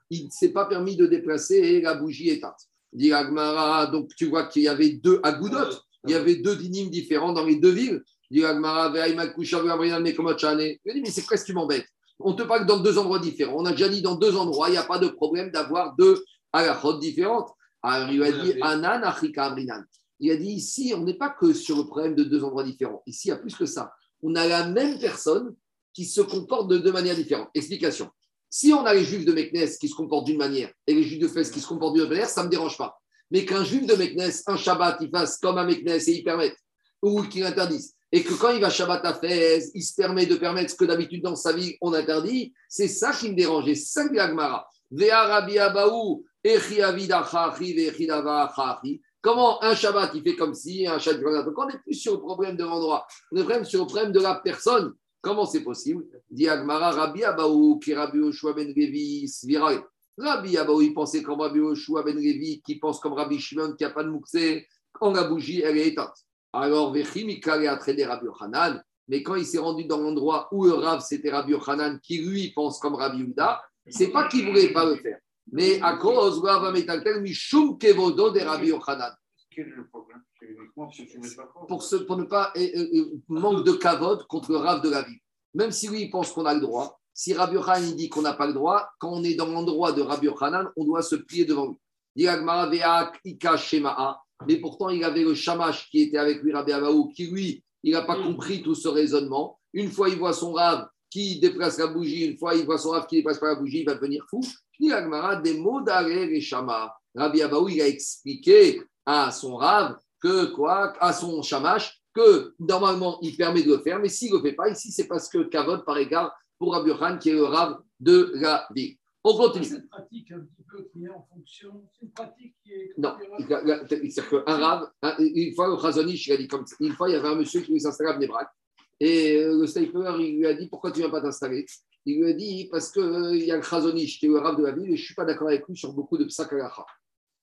il ne s'est pas permis de déplacer la bougie éteinte. Donc tu vois qu'il y avait deux agoudotes, il y avait deux dynimes différents dans les deux villes. Il dit, mais c'est presque tu m'embêtes. On te parle dans deux endroits différents. On a déjà dit dans deux endroits, il n'y a pas de problème d'avoir deux halachot différentes. Alors il a dit, Anan, Afrika, il a dit ici, on n'est pas que sur le problème de deux endroits différents. Ici, il y a plus que ça. On a la même personne qui se comporte de deux manières différentes. Explication. Si on a les juifs de Meknes qui se comportent d'une manière et les juifs de Fès qui se comportent d'une autre manière, ça ne me dérange pas. Mais qu'un juif de Meknes, un Shabbat, il fasse comme un Meknes et il permette, ou qu'il interdise, et que quand il va Shabbat à Fès, il se permet de permettre ce que d'habitude dans sa vie on interdit, c'est ça qui me dérange. Et ça, Abaou, Comment un Shabbat, il fait comme si, un Shabbat, donc on n'est plus sur le problème de l'endroit, on est vraiment sur le problème de la personne. Comment c'est possible? Dit Agmara, Rabbi Abaou, qui Rabbi Oshua ben Levi, Sviral. Rabbi Abaou, il pensait comme Rabbi Oshua ben Levi, qui pense comme Rabbi Shimon, qui n'a pas de mouxé, quand la bougie, elle est éteinte. Alors, Vechim, il a traité Rabbi Hanan, mais quand il s'est rendu dans l'endroit où le Rav, c'était Rabbi Hanan, qui lui pense comme Rabbi Yuda, c'est pas qu'il ne voulait pas le faire. Mais à cause, Mishum Kevodo de Rabbi Yochanan. Quel est le problème pour, ce, pour ne pas euh, euh, euh, manque de kavod contre le Rav de la vie. Même si lui, il pense qu'on a le droit, si Rabbi Yochanan dit qu'on n'a pas le droit, quand on est dans l'endroit de Rabbi Yochanan, on doit se plier devant lui. Mais pourtant, il avait le shamash qui était avec lui, Rabbi Abaou, qui lui, il n'a pas compris tout ce raisonnement. Une fois, il voit son Rav qui déplace la bougie, une fois, il voit son Rav qui déplace pas la bougie, il va devenir fou des mots et Shama. Rabbi Abaou, il a expliqué à son Rav que quoi, à son Shamash, que normalement il permet de le faire, mais s'il ne le fait pas, ici c'est parce que Kavod par égard pour Rabbi Khan qui est le Rav de la vie. On continue. Cette pratique un petit peu qui est en fonction, c'est une pratique qui est. Non, c'est-à-dire qu'un Rav, une fois le Chazonish, il a dit comme une fois il y avait un monsieur qui voulait s'installer à Bnebrak et le sniper il lui a dit pourquoi tu ne viens pas t'installer? Il lui a dit parce qu'il euh, y a le Khazonish qui est le rave de la ville et je ne suis pas d'accord avec lui sur beaucoup de psakalacha.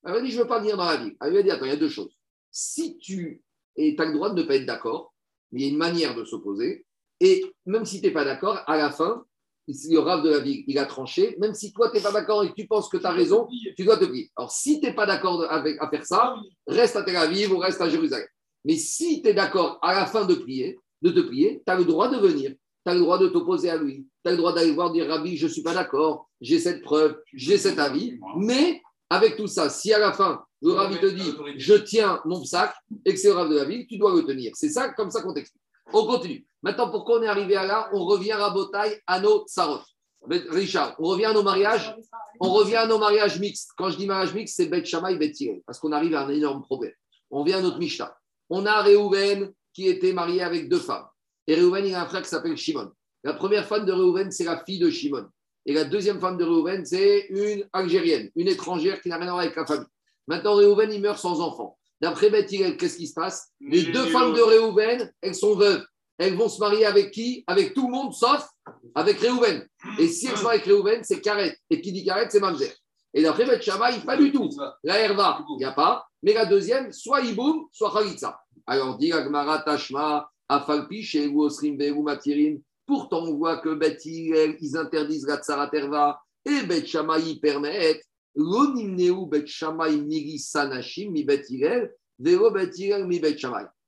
Il lui a dit je ne veux pas venir dans la ville. Il lui a dit attends, il y a deux choses. Si tu as le droit de ne pas être d'accord, mais il y a une manière de s'opposer. Et même si tu n'es pas d'accord, à la fin, le rave de la ville, il a tranché. Même si toi, tu n'es pas d'accord et que tu penses que tu as raison, tu dois te plier. Alors, si tu n'es pas d'accord à faire ça, reste à Tel Aviv ou reste à Jérusalem. Mais si tu es d'accord à la fin de plier, de te plier, tu as le droit de venir tu as le droit de t'opposer à lui. Tu as le droit d'aller voir, dire Rabbi, je ne suis pas d'accord, j'ai cette preuve, j'ai cet avis. Mais avec tout ça, si à la fin, le Rabbi te dit, je tiens mon sac et que c'est le Rabbi de la ville, tu dois le tenir. C'est ça, comme ça qu'on t'explique. On continue. Maintenant, pourquoi on est arrivé à là? On revient à Botaï, à nos tsarot. Richard, on revient à nos mariages. On revient à nos mariages mixtes. Quand je dis mariage mixte, c'est Bet Shammai, Bet parce qu'on arrive à un énorme problème. On vient à notre Mishnah. On a Réhouven qui était marié avec deux femmes. Et Reuven, il a un frère qui s'appelle Shimon. La première femme de Reuven, c'est la fille de Shimon. Et la deuxième femme de Reuven, c'est une Algérienne, une étrangère qui n'a rien à voir avec la famille. Maintenant, Reuven, il meurt sans enfant. D'après Beth qu'est-ce qui se passe? Les deux femmes de Reuven, elles sont veuves. Elles vont se marier avec qui? Avec tout le monde, sauf avec Reuven. Et si elles sont avec Reuven, c'est Karet. Et qui dit Karet, c'est Mamzer. Et d'après Beth Shammai, pas du tout. La Herva, il n'y a pas. Mais la deuxième, soit Iboum, soit Khalitsa. Alors, dit Agmara Tashma, Pourtant, on voit que Beth ils interdisent la Tsaraterva Et Bet Shammai permet l'onimneu Bet Shammai miri sanashim mi Bet velo Bet mi Bet.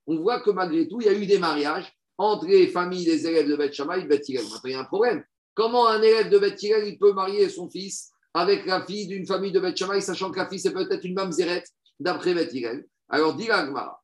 On voit que malgré tout, il y a eu des mariages entre les familles des élèves de Bet Shammai et Bet Hillel. Maintenant, il y a un problème. Comment un élève de Bet Hillel, il peut marier son fils avec la fille d'une famille de Bet Shammai, sachant que la fille, c'est peut-être une mamzeret d'après Bet Hillel? Alors, dit l'Agmara,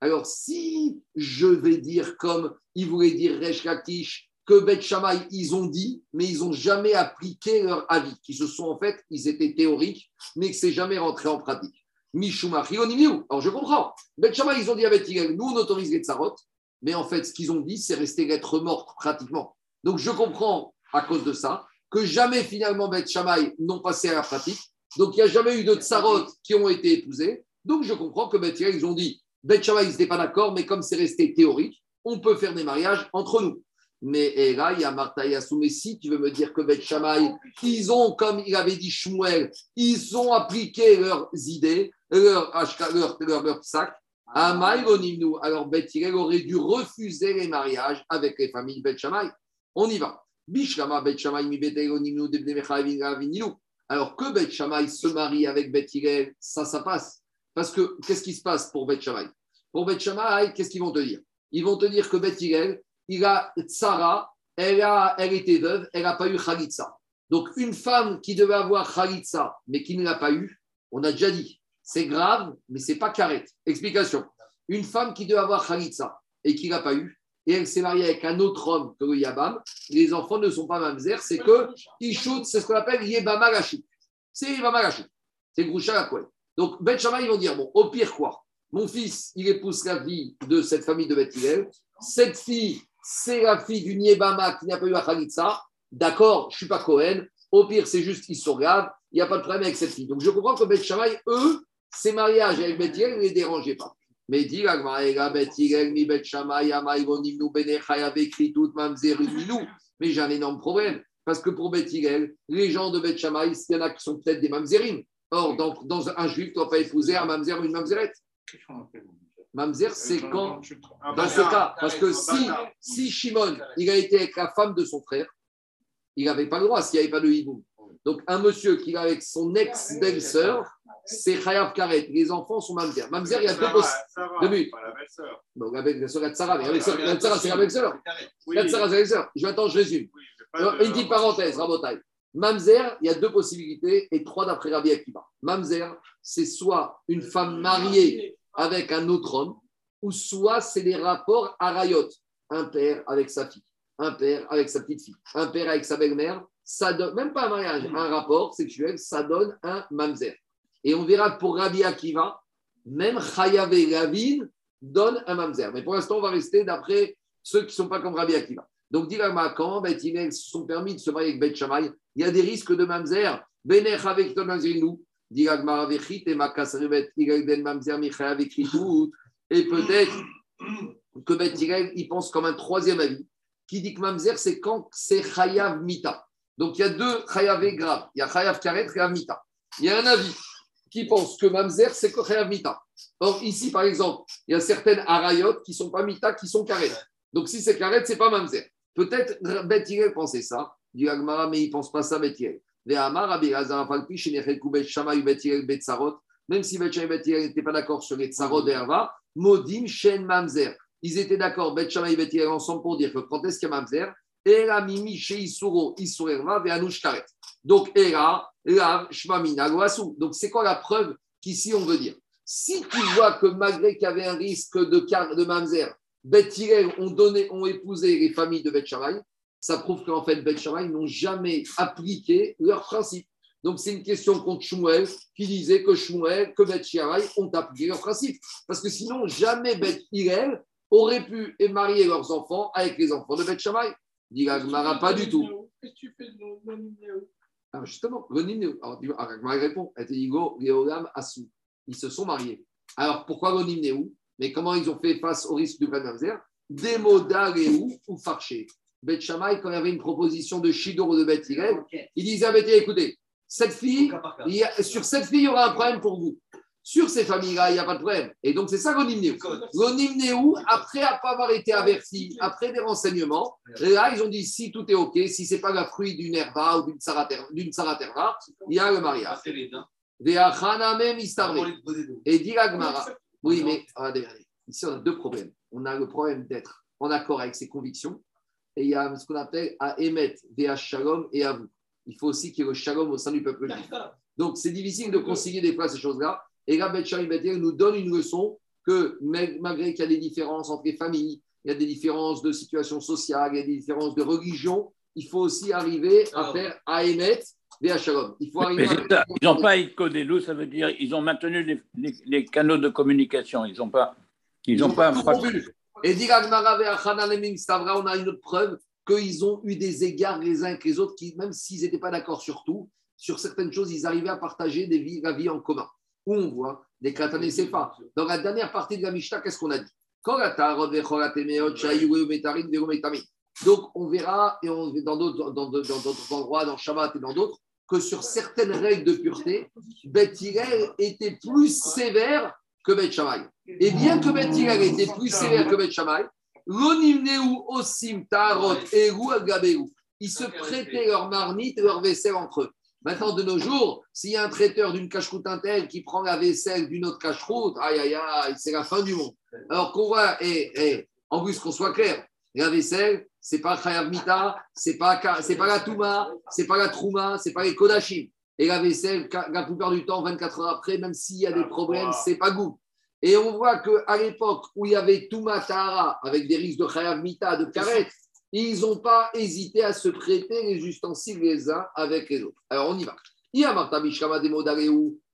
alors, si je vais dire comme il voulait dire Resh Lakish, que Bet Shammai, ils ont dit, mais ils n'ont jamais appliqué leur avis, qui se sont en fait, ils étaient théoriques, mais que c'est jamais rentré en pratique. Alors je comprends. Bet Shammai, ils ont dit à Bet nous on autorise les tsarot, mais en fait, ce qu'ils ont dit, c'est rester lettre morte pratiquement. Donc je comprends à cause de ça que jamais finalement Bet Shammai n'ont passé à la pratique. Donc il n'y a jamais eu de tsarot qui ont été épousés. Donc, je comprends que Bet ils ont dit, Bet ils n'étaient pas d'accord, mais comme c'est resté théorique, on peut faire des mariages entre nous. Mais là, il y a Martha et si tu veux me dire que Bet ils ont, comme il avait dit Shmuel, ils ont appliqué leurs idées, leur, leur, leur, leur sac. Alors, Bet aurait dû refuser les mariages avec les familles Bet On y va. Bishlama Bet Alors que Bet se marie avec Bet ça, ça passe. Parce que qu'est-ce qui se passe pour Beth Shammai? Pour Beth Shammai, qu'est-ce qu'ils vont te dire? Ils vont te dire que Beth il a Tsara, elle, a, elle était veuve, elle n'a pas eu Khalitsa. Donc une femme qui devait avoir Khalitsa, mais qui ne l'a pas eu, on a déjà dit, c'est grave, mais c'est pas carré. Explication. Une femme qui devait avoir Khalitsa et qui ne l'a pas eu, et elle s'est mariée avec un autre homme que le Yabam, les enfants ne sont pas mamzer, c'est que Ishout, c'est ce qu'on appelle Yebama C'est Yebama C'est Groucha la donc, Bet ils vont dire bon, au pire, quoi? Mon fils, il épouse la fille de cette famille de Beth Cette fille, c'est la fille du Niebama qui n'a pas eu Khalitsa. D'accord, je ne suis pas Cohen. Au pire, c'est juste qu'ils se regardent. Il n'y a pas de problème avec cette fille. Donc, je comprends que Bet eux, ces mariages avec Bet ne les dérangeaient pas. Mais dit mais j'ai un énorme problème. Parce que pour Bet les gens de Bet il y en a qui sont peut-être des mamzerim. Or, dans, dans un juif, tu ne dois pas épouser un mamzer ou une mamzerette. Mamzer, c'est quand, dans ce cas, parce que si, si Shimon, il a été avec la femme de son frère, il n'avait pas le droit s'il n'y avait pas de hiboum. Donc, un monsieur qui est avec son ex-belle-sœur, c'est Khayab Karet. Les enfants sont Mamzer. Mamzer, il y a deux possibilités. Pas la belle-sœur. Donc, la belle-sœur, la Tsara, mais la belle-sœur, c'est la belle-sœur. La Tsara, c'est la belle-sœur. Je attends, je résume. Une petite parenthèse, Rabotai. Mamzer, il y a deux possibilités et trois d'après Rabbi Akiva. Mamzer, c'est soit une femme mariée avec un autre homme, ou soit c'est des rapports à Rayot, un père avec sa fille, un père avec sa petite fille, un père avec sa belle-mère. Ça donne, même pas un mariage, un rapport sexuel, ça donne un mamzer. Et on verra pour Rabbi Akiva, même Chayavé Ravine donne un mamzer. Mais pour l'instant, on va rester d'après ceux qui ne sont pas comme Rabbi Akiva. Donc, dit quand ben, ils se sont permis de se marier avec Beth Shammai, il y a des risques de mamzer. Benech avec ton nous. Dit et peut-être que Beth il pense comme un troisième avis, qui dit que mamzer, c'est quand c'est chayav mita. Donc, il y a deux chayav graves. Il y a chayav karet, chayav mita. Il y a un avis qui pense que mamzer, c'est chayav mita. Or, ici, par exemple, il y a certaines arayot qui ne sont pas mita, qui sont karet. Donc, si c'est karet, ce n'est pas mamzer. Peut-être Beth pensait ça, dit Agmara, mais il ne pense pas ça, Beth même si Beth et Beth n'étaient pas d'accord sur les tsarot et Modim, Shen, Mamzer. Ils étaient d'accord, Beth et Beth ensemble pour dire que quand est-ce qu'il y a Mamzer? Et la Mimi, chez Isuro, Isurerva, Veanouch Karet. Donc, Era, Lav, Shmamina, Goasu. Donc, c'est quoi la preuve qu'ici on veut dire? Si tu vois que malgré qu'il y avait un risque de, de Mamzer, Beth ont, donné, ont épousé les familles de Beth ça prouve qu'en fait, Beth n'ont jamais appliqué leurs principes. Donc, c'est une question contre Shmuel qui disait que Shmuel, que Beth ont appliqué leurs principes. Parce que sinon, jamais Beth aurait pu marier leurs enfants avec les enfants de Beth Shammai. Dit pas du tout. Qu'est-ce que tu fais de ah, Justement, le Alors, Agmara répond Ils se sont mariés. Alors, pourquoi le mais comment ils ont fait face au risque du Mamzer Démoda ou Farché. Bet Shammai, quand il y avait une proposition de Shidor de Bet il disait à Bet écoutez, cette fille, sur cette fille, il y aura un problème pour vous. Sur ces familles-là, il n'y a pas de problème. Et donc, c'est ça l'onimnéou. L'onimnéou, après avoir été averti, après des renseignements, là, ils ont dit si tout est OK, si ce n'est pas la fruit d'une herba ou d'une saraterva, il y a le mariage. Et dit oui, mais regardez, ici, on a deux problèmes. On a le problème d'être en accord avec ses convictions et il y a ce qu'on appelle à émettre des shalom et à vous. Il faut aussi qu'il y ait le shalom au sein du peuple juif. Donc, c'est difficile de concilier des fois ces choses-là. Et là, Bet nous donne une leçon que malgré qu'il y a des différences entre les familles, il y a des différences de situation sociale, il y a des différences de religion, il faut aussi arriver à faire à émettre des shalom. Il faut arriver Ils n'ont pas écodé l'eau, ça veut dire ils ont maintenu les, canaux de communication. Ils n'ont pas. Ils n'ont pas. Et dit on a une autre preuve qu'ils ont eu des égards les uns avec les autres, qui, même s'ils n'étaient pas d'accord sur tout, sur certaines choses, ils arrivaient à partager des vies, la vie en commun. Où on voit des Katané pas. Dans la dernière partie de la Mishnah, qu'est-ce qu'on a dit? Donc, on verra, et on, dans d'autres dans, endroits, dans Shabbat et dans d'autres, que sur certaines règles de pureté, Beth était plus sévère que Beth. Et bien que Beth était plus sévère que Beth Shammai, osim tarot ils se prêtaient leur marmite et leur vaisselle entre eux. Maintenant, de nos jours, s'il y a un traiteur d'une cache-route interne qui prend la vaisselle d'une autre cache-route, aïe, aïe, aïe, c'est la fin du monde. Alors qu'on voit, et, en plus qu'on soit clair, la vaisselle, c'est pas Chayav Mita, c'est pas, c'est pas la Touma, c'est pas la Trouma, c'est pas les Kodashim. Et la vaisselle, la plupart du temps, 24 heures après, même s'il y a des problèmes, c'est pas goût. Et on voit qu'à l'époque où il y avait Touma Tahara, avec des risques de Chayav Mita, de Karet, ils n'ont pas hésité à se prêter les ustensiles les uns avec les autres. Alors on y va.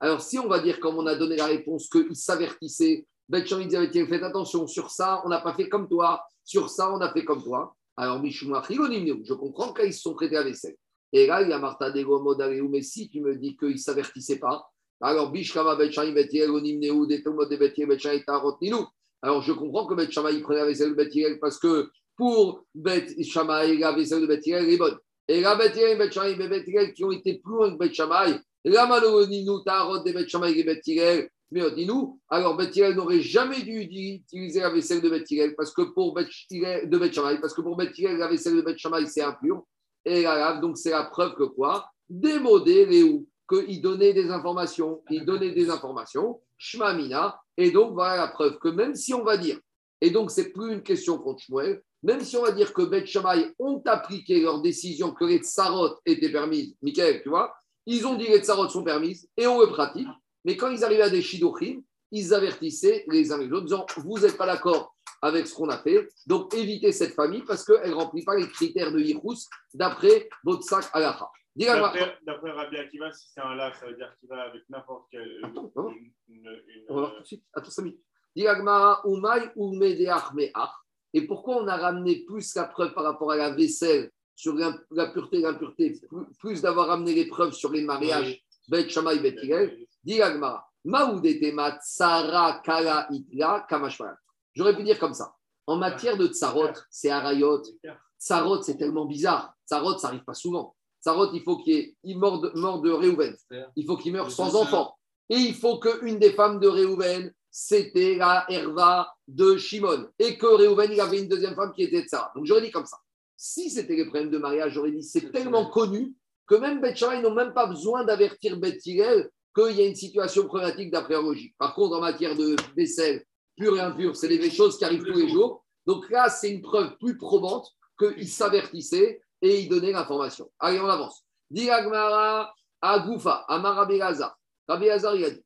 Alors si on va dire, comme on a donné la réponse, qu'ils s'avertissaient, Bet faites attention, sur ça, on n'a pas fait comme toi, sur ça, on a fait comme toi. Alors, je comprends qu'ils se sont prêtés à vaisselle. Et là, il y a Martha Dego Modareu, mais si tu me dis qu'ils ne s'avertissaient pas, alors Bishkama Betchani Betiel, Onimneu, Detomot de Betiel, Betchani Tarotninou. Alors, je comprends que Bet il prenait la vaisselle de Betiel parce que pour Bet Shammai, la vaisselle de Betiel est bonne. Et la Betiel et Bet Shammai, qui ont été plus loin que Bet Shammai, la Maloninu Tarot de Bet Shammai et Betiel, mais dis-nous, alors Bethilel n'aurait jamais dû utiliser la vaisselle de Bethilel parce que pour de Bethshamay, parce que pour la vaisselle de Bethshamay, c'est impur. Et donc c'est la preuve que quoi? Démodé Léou, qu'il donnait des informations, il donnait des informations, Shmamina, et donc voilà la preuve que même si on va dire, et donc c'est plus une question contre Shmuel, même si on va dire que Beth ont appliqué leur décision que les tsarot étaient permises, Michael, tu vois, ils ont dit que les tsarot sont permises et on le pratique, mais quand ils arrivaient à des shidochim, ils avertissaient les uns les autres, disant Vous n'êtes pas d'accord avec ce qu'on a fait, donc évitez cette famille parce qu'elle ne remplit pas les critères de Yichus d'après votre sac Alaha. D'après Rabbi Akiva, si c'est un lac, ça veut dire qu'il va avec n'importe quel. Attends, on, va voir tout de suite. Attends, Samy. Et pourquoi on a ramené plus la preuve par rapport à la vaisselle sur la pureté et l'impureté, plus, d'avoir ramené les preuves sur les mariages, Bet Shammai, Bet J'aurais pu dire comme ça. En matière de tsarot, c'est arayot. Tsarot, c'est tellement bizarre. Tsarot, ça n'arrive pas souvent. Tsarot, il faut qu'il ait il mort de, mort de Réhouven. Il faut qu'il meure sans enfant. Et il faut qu'une des femmes de Réhouven, c'était la Herva de Shimon. Et que Réhouven, il avait une deuxième femme qui était Tsara. Donc j'aurais dit comme ça. Si c'était les problèmes de mariage, j'aurais dit c'est tellement connu que même Bet ils n'ont même pas besoin d'avertir Bet qu'il y a une situation problématique logique. Par contre, en matière de vaisselle pure et impure, c'est des choses qui arrivent tous les jours. Donc là, c'est une preuve plus probante qu'il s'avertissait et il donnait l'information. Allez, on avance. Diragmara Agoufa, Amara Belaza. Rabbi Hazar, il a dit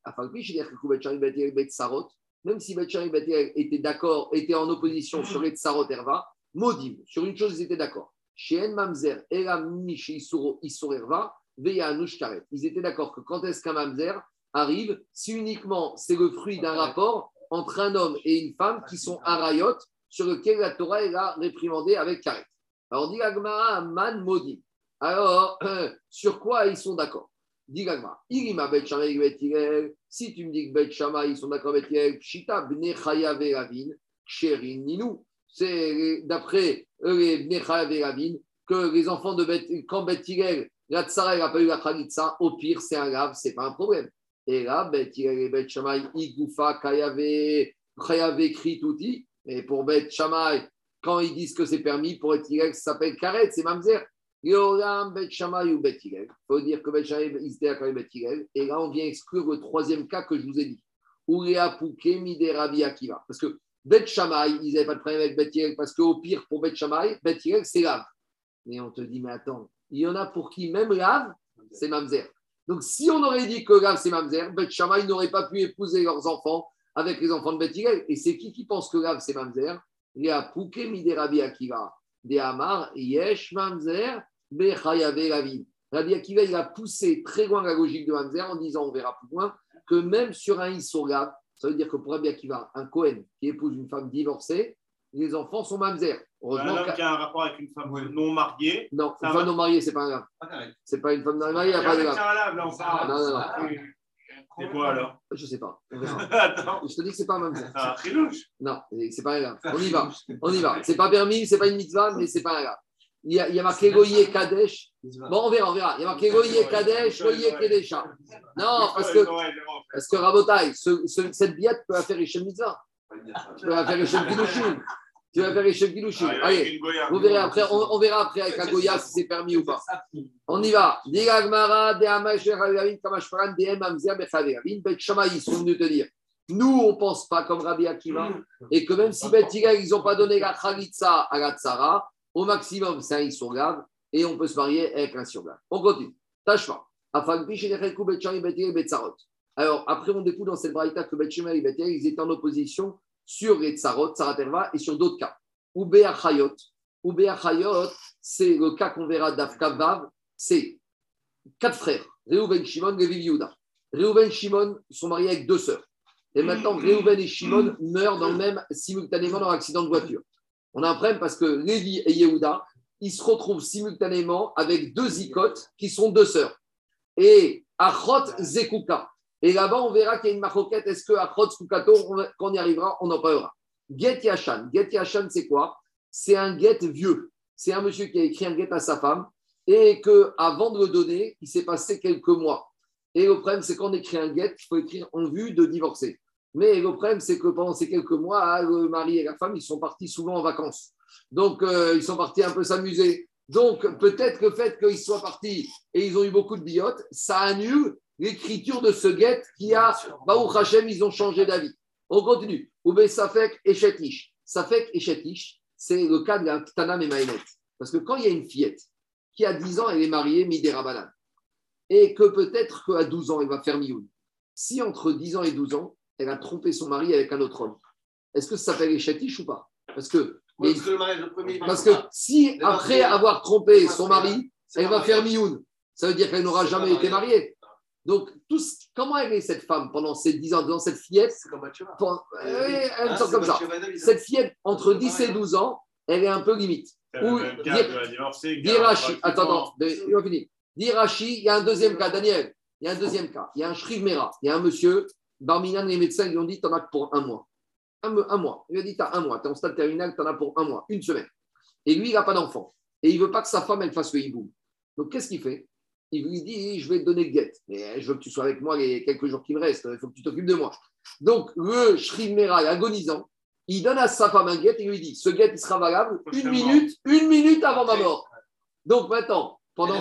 même si Betchari était d'accord, était en opposition sur les Tsarot Erva, Modim, sur une chose, ils étaient d'accord. Chez Mamzer, Elam Mishi Isuro Erva, ils étaient d'accord que quand est-ce qu'un mamzer arrive, si uniquement c'est le fruit d'un rapport entre un homme et une femme qui sont arayot, sur lequel la Torah a réprimandé avec karet. Alors, dit Agmara, man maudit. Alors, sur quoi ils sont d'accord? Dit Agmara, Irima Bet si tu me dis que Bet ils sont d'accord avec Yel, Pshita Bne Veravin, Sherin Ninu. C'est d'après les Bne Veravin que les enfants de Bet, quand Bet la tsara, n'a pas eu la khalitsa, au pire, c'est un grave, c'est pas un problème. Et là, Bet Bet Shammai, Igoufa, Kayave, Kayave, Kritouti. Et pour Bet Shammai, quand ils disent que c'est permis, pour Hillel, ça s'appelle Karet, c'est Mamzer. Yoram, Bet Shammai ou Bet. Il faut dire que Bet étaient d'accord avec Bet. Et là, on vient exclure le troisième cas que je vous ai dit. Rabbi Akiva. Parce que Bet Shammai, ils n'avaient pas de problème avec Bet parce qu'au pire, pour Bet Shammai, Bet c'est lave. Mais on te dit, mais attends, il y en a pour qui même lave, c'est Mamzer. Donc, si on aurait dit que lave, c'est Mamzer, Bet Shammai n'aurait pas pu épouser leurs enfants avec les enfants de Bet Hillel. Et c'est qui qui pense que lave, c'est Mamzer? Léa Pouké, Mide Rabbi Akiva. Des Amar, Yesh Mamzer, Bechayave Ravin. Rabbi Akiva, il a poussé très loin la logique de Mamzer en disant, on verra plus loin, que même sur un Issourlave, ça veut dire que pour Rabbi Akiva, un Cohen qui épouse une femme divorcée, les enfants sont Mamzer. Un Heureusement homme qu'à- qui a un rapport avec une femme non mariée. non, une femme non mariée, c'est pas grave. C'est pas une femme non mariée, il n'y a pas de C'est grave. un là, on parle. Non, non, non. C'est quoi alors Je sais pas. on verra. Attends, Je te dis que c'est pas Mamzer. c'est un trilouche. Non, c'est pas grave. On y va. On y va. C'est pas permis, c'est pas une mitzvah, mais c'est pas grave. Il y a, il y a marqué Goye Kadesh. Bon, on verra, on verra. Il y a marqué Goye Kadesh, Goye Kedesha. Non, parce que, parce que Rabotai, ce- ce- cette biette peut faire Echem Mitzvah. Tu peux la faire Echem Kiddushin. Tu vas faire Echem Kiddushin. Allez, vous verrez après, on, on verra après avec la Goya si c'est permis ou pas. On y va. Ils sont venus te dire. Nous, on ne pense pas comme Rabbi Akiva, et que même si Bet Hillel, ils n'ont pas donné la Khalitsa à la Tzara, au maximum, c'est un Issourgave, et on peut se marier avec un Surgave. On continue. Tzarot. Alors, après, on découvre dans cette braïta que Bet Shammai et Bet Hillel, ils étaient en opposition sur les Tzarot, Tzaraterva, et sur d'autres cas. Ou Be'achayot. Ou Be'achayot, c'est le cas qu'on verra d'Afka Vav, c'est quatre frères, Réhouven, Shimon, Levi, Yehuda. Réhouven et Shimon sont mariés avec deux sœurs. Et maintenant, Réhouven et Shimon meurent dans le même, simultanément dans un accident de voiture. On a un problème parce que Lévi et Yehuda, ils se retrouvent simultanément avec deux icotes qui sont deux sœurs. Et Achot Zekuka. Et là-bas, on verra qu'il y a une maroquette. Est-ce que Zekukato, on- quand on y arrivera, on en parlera. Get Yashan. Get Yashan, c'est quoi? C'est un get vieux. C'est un monsieur qui a écrit un get à sa femme et qu'avant de le donner, il s'est passé quelques mois. Et le problème, c'est qu'on écrit un get, il faut écrire en vue de divorcer. Mais le problème, c'est que pendant ces quelques mois, ah, le mari et la femme, ils sont partis souvent en vacances. Donc, euh, ils sont partis un peu s'amuser. Donc, peut-être que le fait qu'ils soient partis et ils ont eu beaucoup de biotes, ça annule l'écriture de ce get qui a, Baruch Hashem, ils ont changé d'avis. On continue. Oubé Safek et Chetish. Safek et Chetish, c'est le cas de la Tanam et Maïnet. Parce que quand il y a une fillette qui a 10 ans, elle est mariée, Midera Banan, et que peut-être qu'à 12 ans, elle va faire Mioun. Si entre 10 ans et 12 ans, elle a trompé son mari avec un autre homme, est-ce que ça s'appelle Echatish ou pas? Parce que, mais- Parce que le mariage, le premier. parce que si après avoir trompé son mari, elle va faire. Mioun, ça veut dire qu'elle n'aura jamais été mariée. Donc, tout ce- comment elle est cette femme pendant ces 10 ans, dans cette fillette C'est comme Eh, Elle c'est comme ça. Cette fillette, entre 10 et 12 ans, elle est un peu limite. Ou Dirachi, attends, il va finir. Dirachi, il y a un deuxième cas, Daniel. Il y a un deuxième cas. Il y a un Shriv Mera. Il y a un monsieur, Barminan, les médecins lui ont dit, tu en as que pour un mois. Un, un mois. Il lui a dit, tu as un mois. Tu es en stade terminal, tu en as pour un mois, une semaine. Et lui, il n'a pas d'enfant. Et il ne veut pas que sa femme, elle fasse le hiboum. Donc, qu'est-ce qu'il fait? Il lui dit, je vais te donner le guet. Mais je veux que tu sois avec moi les quelques jours qui me restent. Il faut que tu t'occupes de moi. Donc, le Shriv Mera, agonisant, il donne à sa femme un guet et lui dit, ce guet, il sera valable une minute, une minute avant ma mort. Donc maintenant, pendant.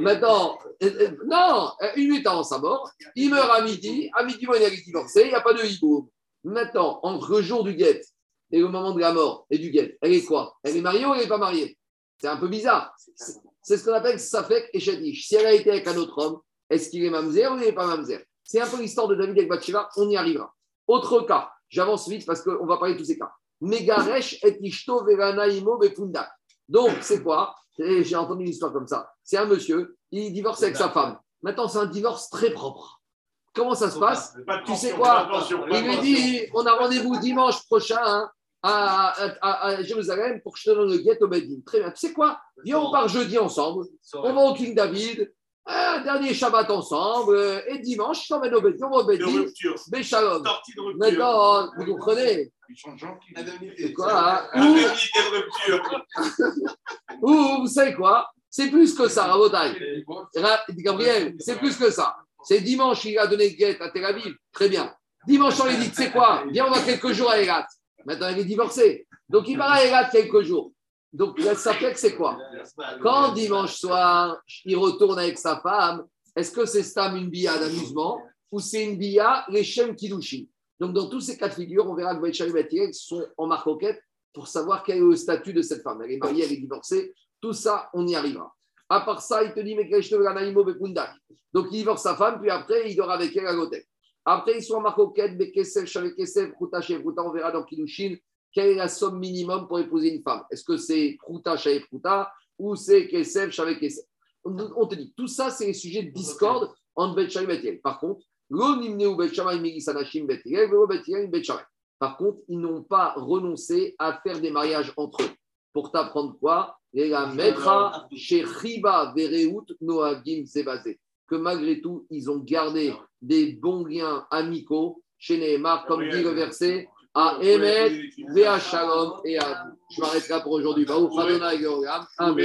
Maintenant, euh, euh, non, euh, une minute avant sa mort, il meurt à midi, à midi, il est divorcé, il n'y a pas de hiboum. Maintenant, entre le jour du guet et le moment de la mort et du guet, elle est quoi? Elle est mariée ou elle n'est pas mariée? C'est un peu bizarre. C'est- ce qu'on appelle Safek et Shadish. Si elle a été avec un autre homme, est-ce qu'il est mamzer ou il n'est pas mamzer? C'est un peu l'histoire de David avec Bathsheba, on y arrivera. Autre cas, j'avance vite parce qu'on va parler de tous ces cas. Megaresh et Ishto Veranaimo. Donc, c'est quoi? Et J'ai entendu une histoire comme ça. C'est un monsieur, il divorce avec sa femme. Maintenant, c'est un divorce très propre. Comment ça se passe? Tu sais quoi? Il lui dit on a rendez-vous dimanche prochain hein, à, à- à Jérusalem pour que je te donne le guet au Bedin. Très bien. Tu sais quoi? Viens, on part jeudi ensemble. On va au King David. Un dernier Shabbat ensemble. Et dimanche, je t'emmène au Bedin. On va au De Bedin. rupture. Béchalom. Sortie de rupture. Maintenant, vous comprenez. Quoi hein? Indemnité de rupture. ou, ou, vous savez quoi? C'est plus que ça, Rabotai. Ra- Gabriel, c'est plus que ça. C'est dimanche, il a donné guette à Tel Aviv. Très bien. Dimanche, on lui dit, tu sais quoi? Viens, on va quelques jours à Elat. Maintenant, il est divorcé. Donc, il va à Elat quelques jours. Donc, fait que c'est quoi? Quand dimanche soir, il retourne avec sa femme, est-ce que c'est Stam une bia d'amusement ou c'est une bia les Shem Kidushin Donc, dans tous ces cas de figure, on verra que Baïchal et sont en marcoquette pour savoir quel est le statut de cette femme. Elle est mariée, elle est divorcée. Tout ça, on y arrivera. À part ça, il te dit, mais Donc, il divorce sa femme, puis après, il dort avec elle à l'hôtel. Après, ils sont en marcoquette, Bekesef, Shavekesef, Kruta, Shevruta, on verra dans Kidushin quelle est la somme minimum pour épouser une femme. Est-ce que c'est Kruta, Shavekruta ou c'est Kesef, Shavekesef on te dit, tout ça, c'est les sujets de discorde entre Bet et Par contre, par contre, ils n'ont pas renoncé à faire des mariages entre eux. Pour t'apprendre quoi la metra chez Riba Vereut Noagim basé Que malgré tout, ils ont gardé des bons liens amicaux chez Nehemar, comme dit le verset, à Emet, Vea Shalom et à Je m'arrête là pour aujourd'hui. Amen. Amen.